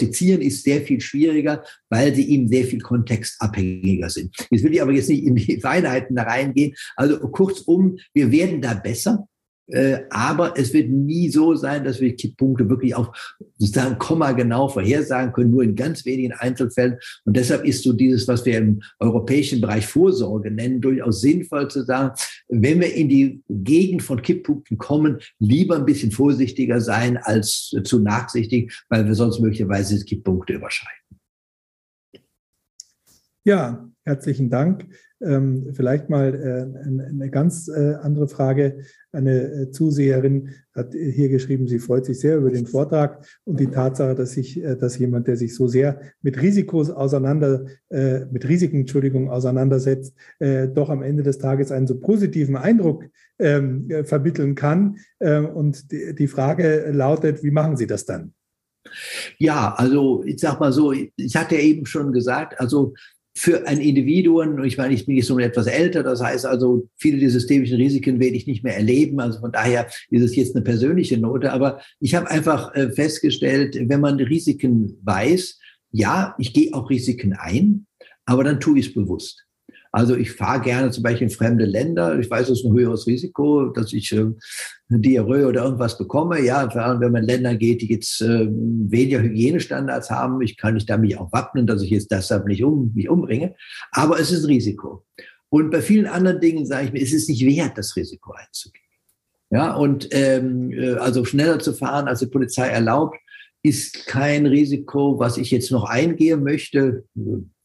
prognostizieren ist sehr viel schwieriger, weil sie eben sehr viel kontextabhängiger sind. Jetzt will ich aber jetzt nicht in die Feinheiten da reingehen. Also kurzum, wir werden da besser. Äh, aber es wird nie so sein, dass wir Kipppunkte wirklich auch sozusagen Komma genau vorhersagen können, nur in ganz wenigen Einzelfällen. Und deshalb ist so dieses, was wir im europäischen Bereich Vorsorge nennen, durchaus sinnvoll zu sagen, wenn wir in die Gegend von Kipppunkten kommen, lieber ein bisschen vorsichtiger sein als zu nachsichtig, weil wir sonst möglicherweise Kipppunkte überschreiten. Ja, herzlichen Dank. Ähm, vielleicht mal äh, eine ganz äh, andere Frage. Eine äh, Zuseherin hat hier geschrieben, sie freut sich sehr über den Vortrag und die Tatsache, dass sich, äh, dass jemand, der sich so sehr mit Risikos auseinander, äh, mit Risiken, Entschuldigung, auseinandersetzt, äh, doch am Ende des Tages einen so positiven Eindruck ähm, vermitteln kann. und die, die Frage lautet, wie machen Sie das dann? Ja, also ich sag mal so, ich hatte eben schon gesagt, also für ein Individuum, ich meine, ich bin jetzt schon etwas älter, das heißt also, viele der systemischen Risiken werde ich nicht mehr erleben. Also von daher ist es jetzt eine persönliche Note. Aber ich habe einfach äh, festgestellt, wenn man Risiken weiß, ja, ich gehe auch Risiken ein, aber dann tue ich es bewusst. Also ich fahre gerne zum Beispiel in fremde Länder. Ich weiß, es ist ein höheres Risiko, dass ich äh, eine Diarrhoe oder irgendwas bekomme. Ja, wenn man in Länder geht, die jetzt äh, weniger Hygienestandards haben, ich kann mich da mich auch wappnen, dass ich jetzt deshalb nicht um, mich umbringe. Aber es ist ein Risiko. Und bei vielen anderen Dingen sage ich mir, es ist nicht wert, das Risiko einzugehen. Ja, und ähm, äh, also schneller zu fahren, als die Polizei erlaubt, ist kein Risiko, was ich jetzt noch eingehen möchte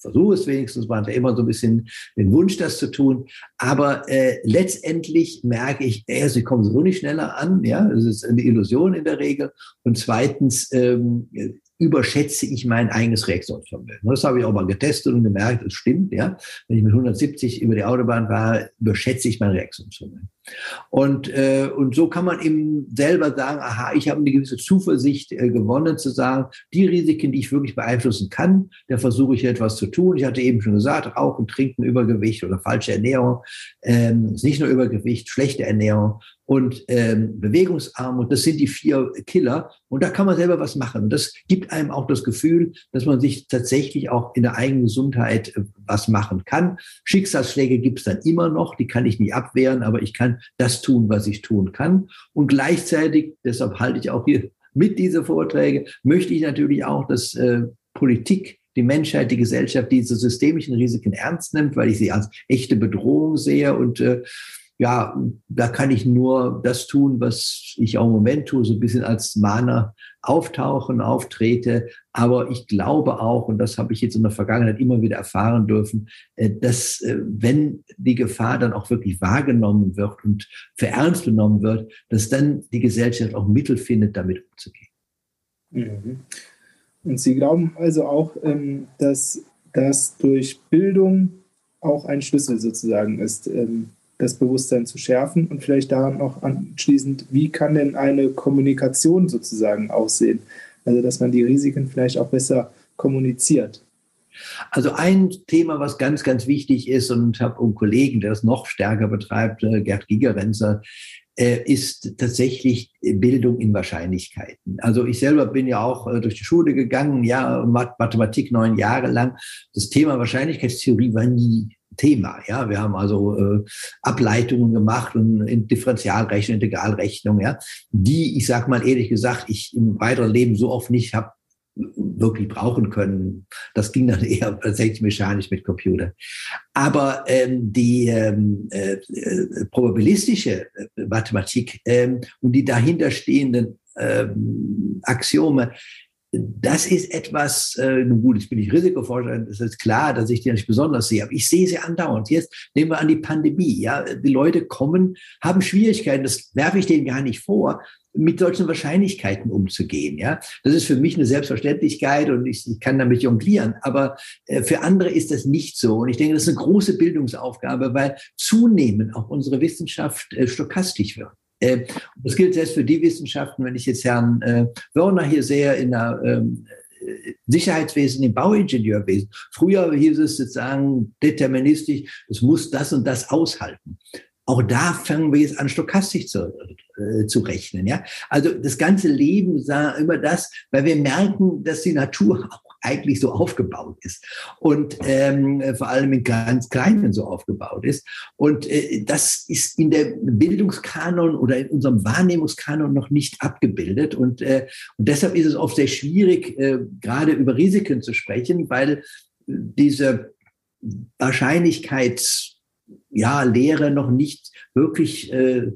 versuche es wenigstens, man hat ja immer so ein bisschen den Wunsch, das zu tun. Aber äh, letztendlich merke ich, erst, ich komme so nicht schneller an, ja, das ist eine Illusion in der Regel. Und zweitens ähm, überschätze ich mein eigenes Reaktionsvermögen. Das habe ich auch mal getestet und gemerkt, es stimmt, ja. Wenn ich mit 170 über die Autobahn fahre, überschätze ich mein Reaktionsvermögen. Und, äh, und so kann man eben selber sagen, aha, ich habe eine gewisse Zuversicht äh, gewonnen, zu sagen, die Risiken, die ich wirklich beeinflussen kann, da versuche ich etwas zu tun. Ich hatte eben schon gesagt, Rauchen, Trinken, Übergewicht oder falsche Ernährung, ähm, ist nicht nur Übergewicht, schlechte Ernährung und ähm, Bewegungsarmut, das sind die vier Killer. Und da kann man selber was machen. Und das gibt einem auch das Gefühl, dass man sich tatsächlich auch in der eigenen Gesundheit äh, was machen kann. Schicksalsschläge gibt es dann immer noch, die kann ich nicht abwehren, aber ich kann das tun, was ich tun kann. Und gleichzeitig, deshalb halte ich auch hier mit diese Vorträge, möchte ich natürlich auch, dass äh, Politik die Menschheit, die Gesellschaft diese systemischen Risiken ernst nimmt, weil ich sie als echte Bedrohung sehe und äh, ja, da kann ich nur das tun, was ich auch im Moment tue, so ein bisschen als Mahner auftauchen, auftrete. Aber ich glaube auch, und das habe ich jetzt in der Vergangenheit immer wieder erfahren dürfen, äh, dass äh, wenn die Gefahr dann auch wirklich wahrgenommen wird und für ernst genommen wird, dass dann die Gesellschaft auch Mittel findet, damit umzugehen. Mhm. Und Sie glauben also auch, ähm, dass das durch Bildung auch ein Schlüssel sozusagen ist, ähm, das Bewusstsein zu schärfen und vielleicht daran noch anschließend, wie kann denn eine Kommunikation sozusagen aussehen? Also, dass man die Risiken vielleicht auch besser kommuniziert. Also ein Thema, was ganz, ganz wichtig ist, und habe einen Kollegen, der es noch stärker betreibt, äh, Gerd Gigerenzer, äh, ist tatsächlich Bildung in Wahrscheinlichkeiten. Also ich selber bin ja auch äh, durch die Schule gegangen, ja, Mathematik neun Jahre lang. Das Thema Wahrscheinlichkeitstheorie war nie Thema. Ja, wir haben also äh, Ableitungen gemacht und in Differentialrechnung, Integralrechnung, ja, die, ich sag mal ehrlich gesagt, ich im weiteren Leben so oft nicht habe wirklich brauchen können. Das ging dann eher tatsächlich mechanisch mit Computer. Aber ähm, die ähm, äh, äh probabilistische äh, Mathematik ähm, und die dahinterstehenden ähm, Axiome, das ist etwas, äh, nun gut, jetzt bin ich Risikoforscher, es ist klar, dass ich die nicht besonders sehe, aber ich sehe sie andauernd. Jetzt nehmen wir an die Pandemie. Ja, die Leute kommen, haben Schwierigkeiten, das werfe ich denen gar nicht vor, mit solchen Wahrscheinlichkeiten umzugehen. Ja, das ist für mich eine Selbstverständlichkeit und ich, ich kann damit jonglieren. Aber äh, für andere ist das nicht so. Und ich denke, das ist eine große Bildungsaufgabe, weil zunehmend auch unsere Wissenschaft äh, stochastisch wird. Äh, das gilt selbst für die Wissenschaften, wenn ich jetzt Herrn äh, Wörner hier sehe in der ähm, Sicherheitswesen, im Bauingenieurwesen. Früher hieß es sozusagen deterministisch, es muss das und das aushalten. Auch da fangen wir jetzt an, stochastisch zu, äh, zu rechnen. Ja? Also das ganze Leben sah immer das, weil wir merken, dass die Natur eigentlich so aufgebaut ist und ähm, vor allem in ganz Kleinen so aufgebaut ist. Und äh, das ist in der Bildungskanon oder in unserem Wahrnehmungskanon noch nicht abgebildet. Und, äh, und deshalb ist es oft sehr schwierig, äh, gerade über Risiken zu sprechen, weil diese Wahrscheinlichkeits ja, noch nicht wirklich äh,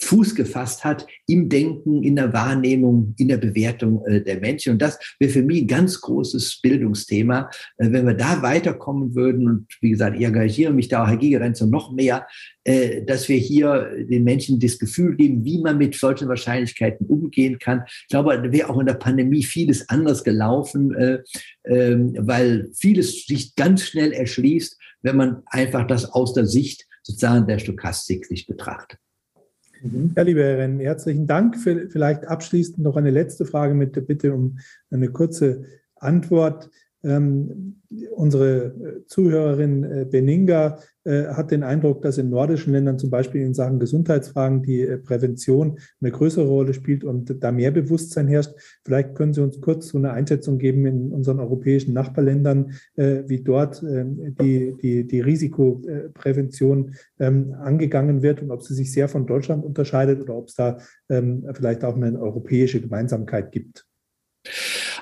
Fuß gefasst hat im Denken, in der Wahrnehmung, in der Bewertung äh, der Menschen. Und das wäre für mich ein ganz großes Bildungsthema. Äh, wenn wir da weiterkommen würden, und wie gesagt, ich engagiere mich da, Herr Gigerenzer, noch mehr, äh, dass wir hier den Menschen das Gefühl geben, wie man mit solchen Wahrscheinlichkeiten umgehen kann. Ich glaube, da wäre auch in der Pandemie vieles anders gelaufen, äh, ähm, weil vieles sich ganz schnell erschließt, wenn man einfach das aus der Sicht sozusagen der Stochastik sich betrachtet. Mhm. Ja, lieber Herr Renn, herzlichen Dank. Vielleicht abschließend noch eine letzte Frage mit der Bitte um eine kurze Antwort. Ähm, unsere Zuhörerin äh, Beninga äh, hat den Eindruck, dass in nordischen Ländern zum Beispiel in Sachen Gesundheitsfragen die äh, Prävention eine größere Rolle spielt und da mehr Bewusstsein herrscht. Vielleicht können Sie uns kurz so eine Einschätzung geben in unseren europäischen Nachbarländern, äh, wie dort ähm, die, die, die Risikoprävention ähm, angegangen wird und ob sie sich sehr von Deutschland unterscheidet oder ob es da ähm, vielleicht auch eine europäische Gemeinsamkeit gibt.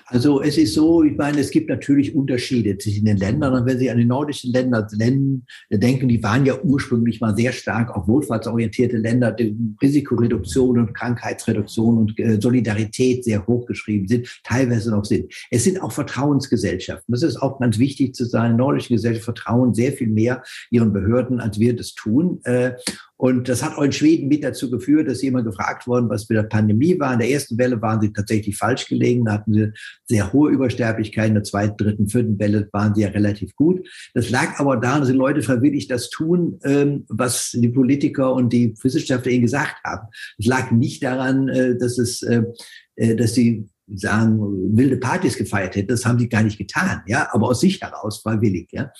Also es ist so, ich meine, es gibt natürlich Unterschiede zwischen den Ländern. Und wenn Sie an die nordischen Länder denken, die waren ja ursprünglich mal sehr stark auf wohlfahrtsorientierte Länder, die Risikoreduktion und Krankheitsreduktion und äh, Solidarität sehr hochgeschrieben sind, teilweise noch sind. Es sind auch Vertrauensgesellschaften. Das ist auch ganz wichtig zu sagen. Nordische Gesellschaften vertrauen sehr viel mehr ihren Behörden, als wir das tun. Äh, und das hat auch in Schweden mit dazu geführt, dass immer gefragt worden, was mit der Pandemie war. In der ersten Welle waren sie tatsächlich falsch gelegen. Da hatten sie sehr hohe Übersterblichkeit. In der zweiten, dritten, vierten Welle waren sie ja relativ gut. Das lag aber daran, dass die Leute freiwillig das tun, ähm, was die Politiker und die Wissenschaftler ihnen gesagt haben. Es lag nicht daran, äh, dass es, äh, äh, dass sie sagen, wilde Partys gefeiert hätten. Das haben sie gar nicht getan, ja, aber aus sich heraus freiwillig, ja.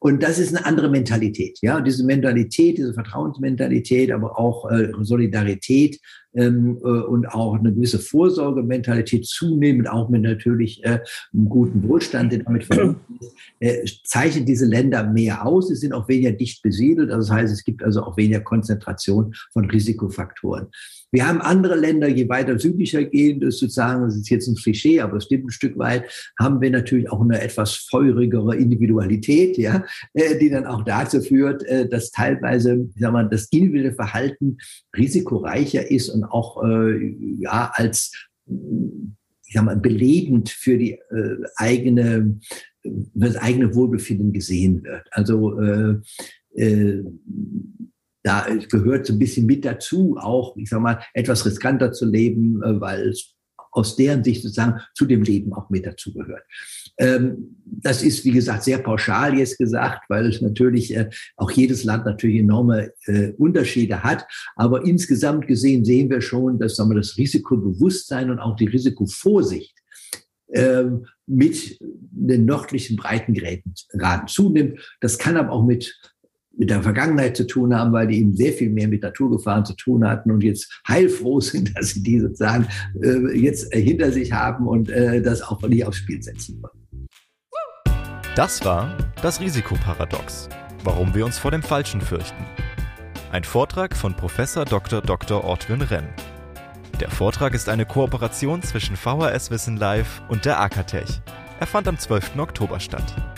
Und das ist eine andere Mentalität, ja. Und diese Mentalität, diese Vertrauensmentalität, aber auch äh, Solidarität ähm, äh, und auch eine gewisse Vorsorgementalität zunehmend, auch mit natürlich äh, einem guten Wohlstand, der damit verbunden ist, äh, zeichnet diese Länder mehr aus. Sie sind auch weniger dicht besiedelt. Also das heißt, es gibt also auch weniger Konzentration von Risikofaktoren. Wir haben andere Länder, je weiter südlicher gehen, das sozusagen, das ist jetzt ein Klischee, aber es stimmt ein Stück weit, haben wir natürlich auch eine etwas feurigere Individualität, ja, äh, die dann auch dazu führt, äh, dass teilweise, ich sag mal, das individuelle Verhalten risikoreicher ist und auch äh, ja als ich sag mal, belebend für die eigene, das eigene Wohlbefinden gesehen wird. Also äh, äh, da gehört so ein bisschen mit dazu, auch, ich sag mal, etwas riskanter zu leben, äh, weil es aus deren Sicht sozusagen zu dem Leben auch mit dazugehört. Ähm, das ist, wie gesagt, sehr pauschal jetzt gesagt, weil es natürlich äh, auch jedes Land natürlich enorme äh, Unterschiede hat. Aber insgesamt gesehen sehen wir schon, dass sagen wir, das Risikobewusstsein und auch die Risikovorsicht ähm, mit den nördlichen Breitengraden zunimmt. Das kann aber auch mit mit der Vergangenheit zu tun haben, weil die eben sehr viel mehr mit Naturgefahren zu tun hatten und jetzt heilfroh sind, dass sie die sozusagen äh, jetzt hinter sich haben und äh, das auch nicht aufs Spiel setzen wollen. Das war das Risikoparadox. Warum wir uns vor dem Falschen fürchten. Ein Vortrag von Professor Dr. Dr. Ortwin Renn. Der Vortrag ist eine Kooperation zwischen VHS Wissen Live und der Akatech. Er fand am 12. Oktober statt.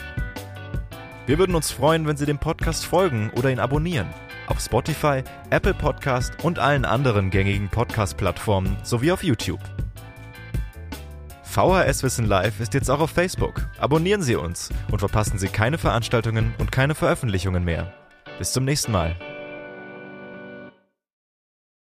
Wir würden uns freuen, wenn Sie dem Podcast folgen oder ihn abonnieren. Auf Spotify, Apple Podcast und allen anderen gängigen Podcast-Plattformen sowie auf YouTube. VHS Wissen Live ist jetzt auch auf Facebook. Abonnieren Sie uns und verpassen Sie keine Veranstaltungen und keine Veröffentlichungen mehr. Bis zum nächsten Mal.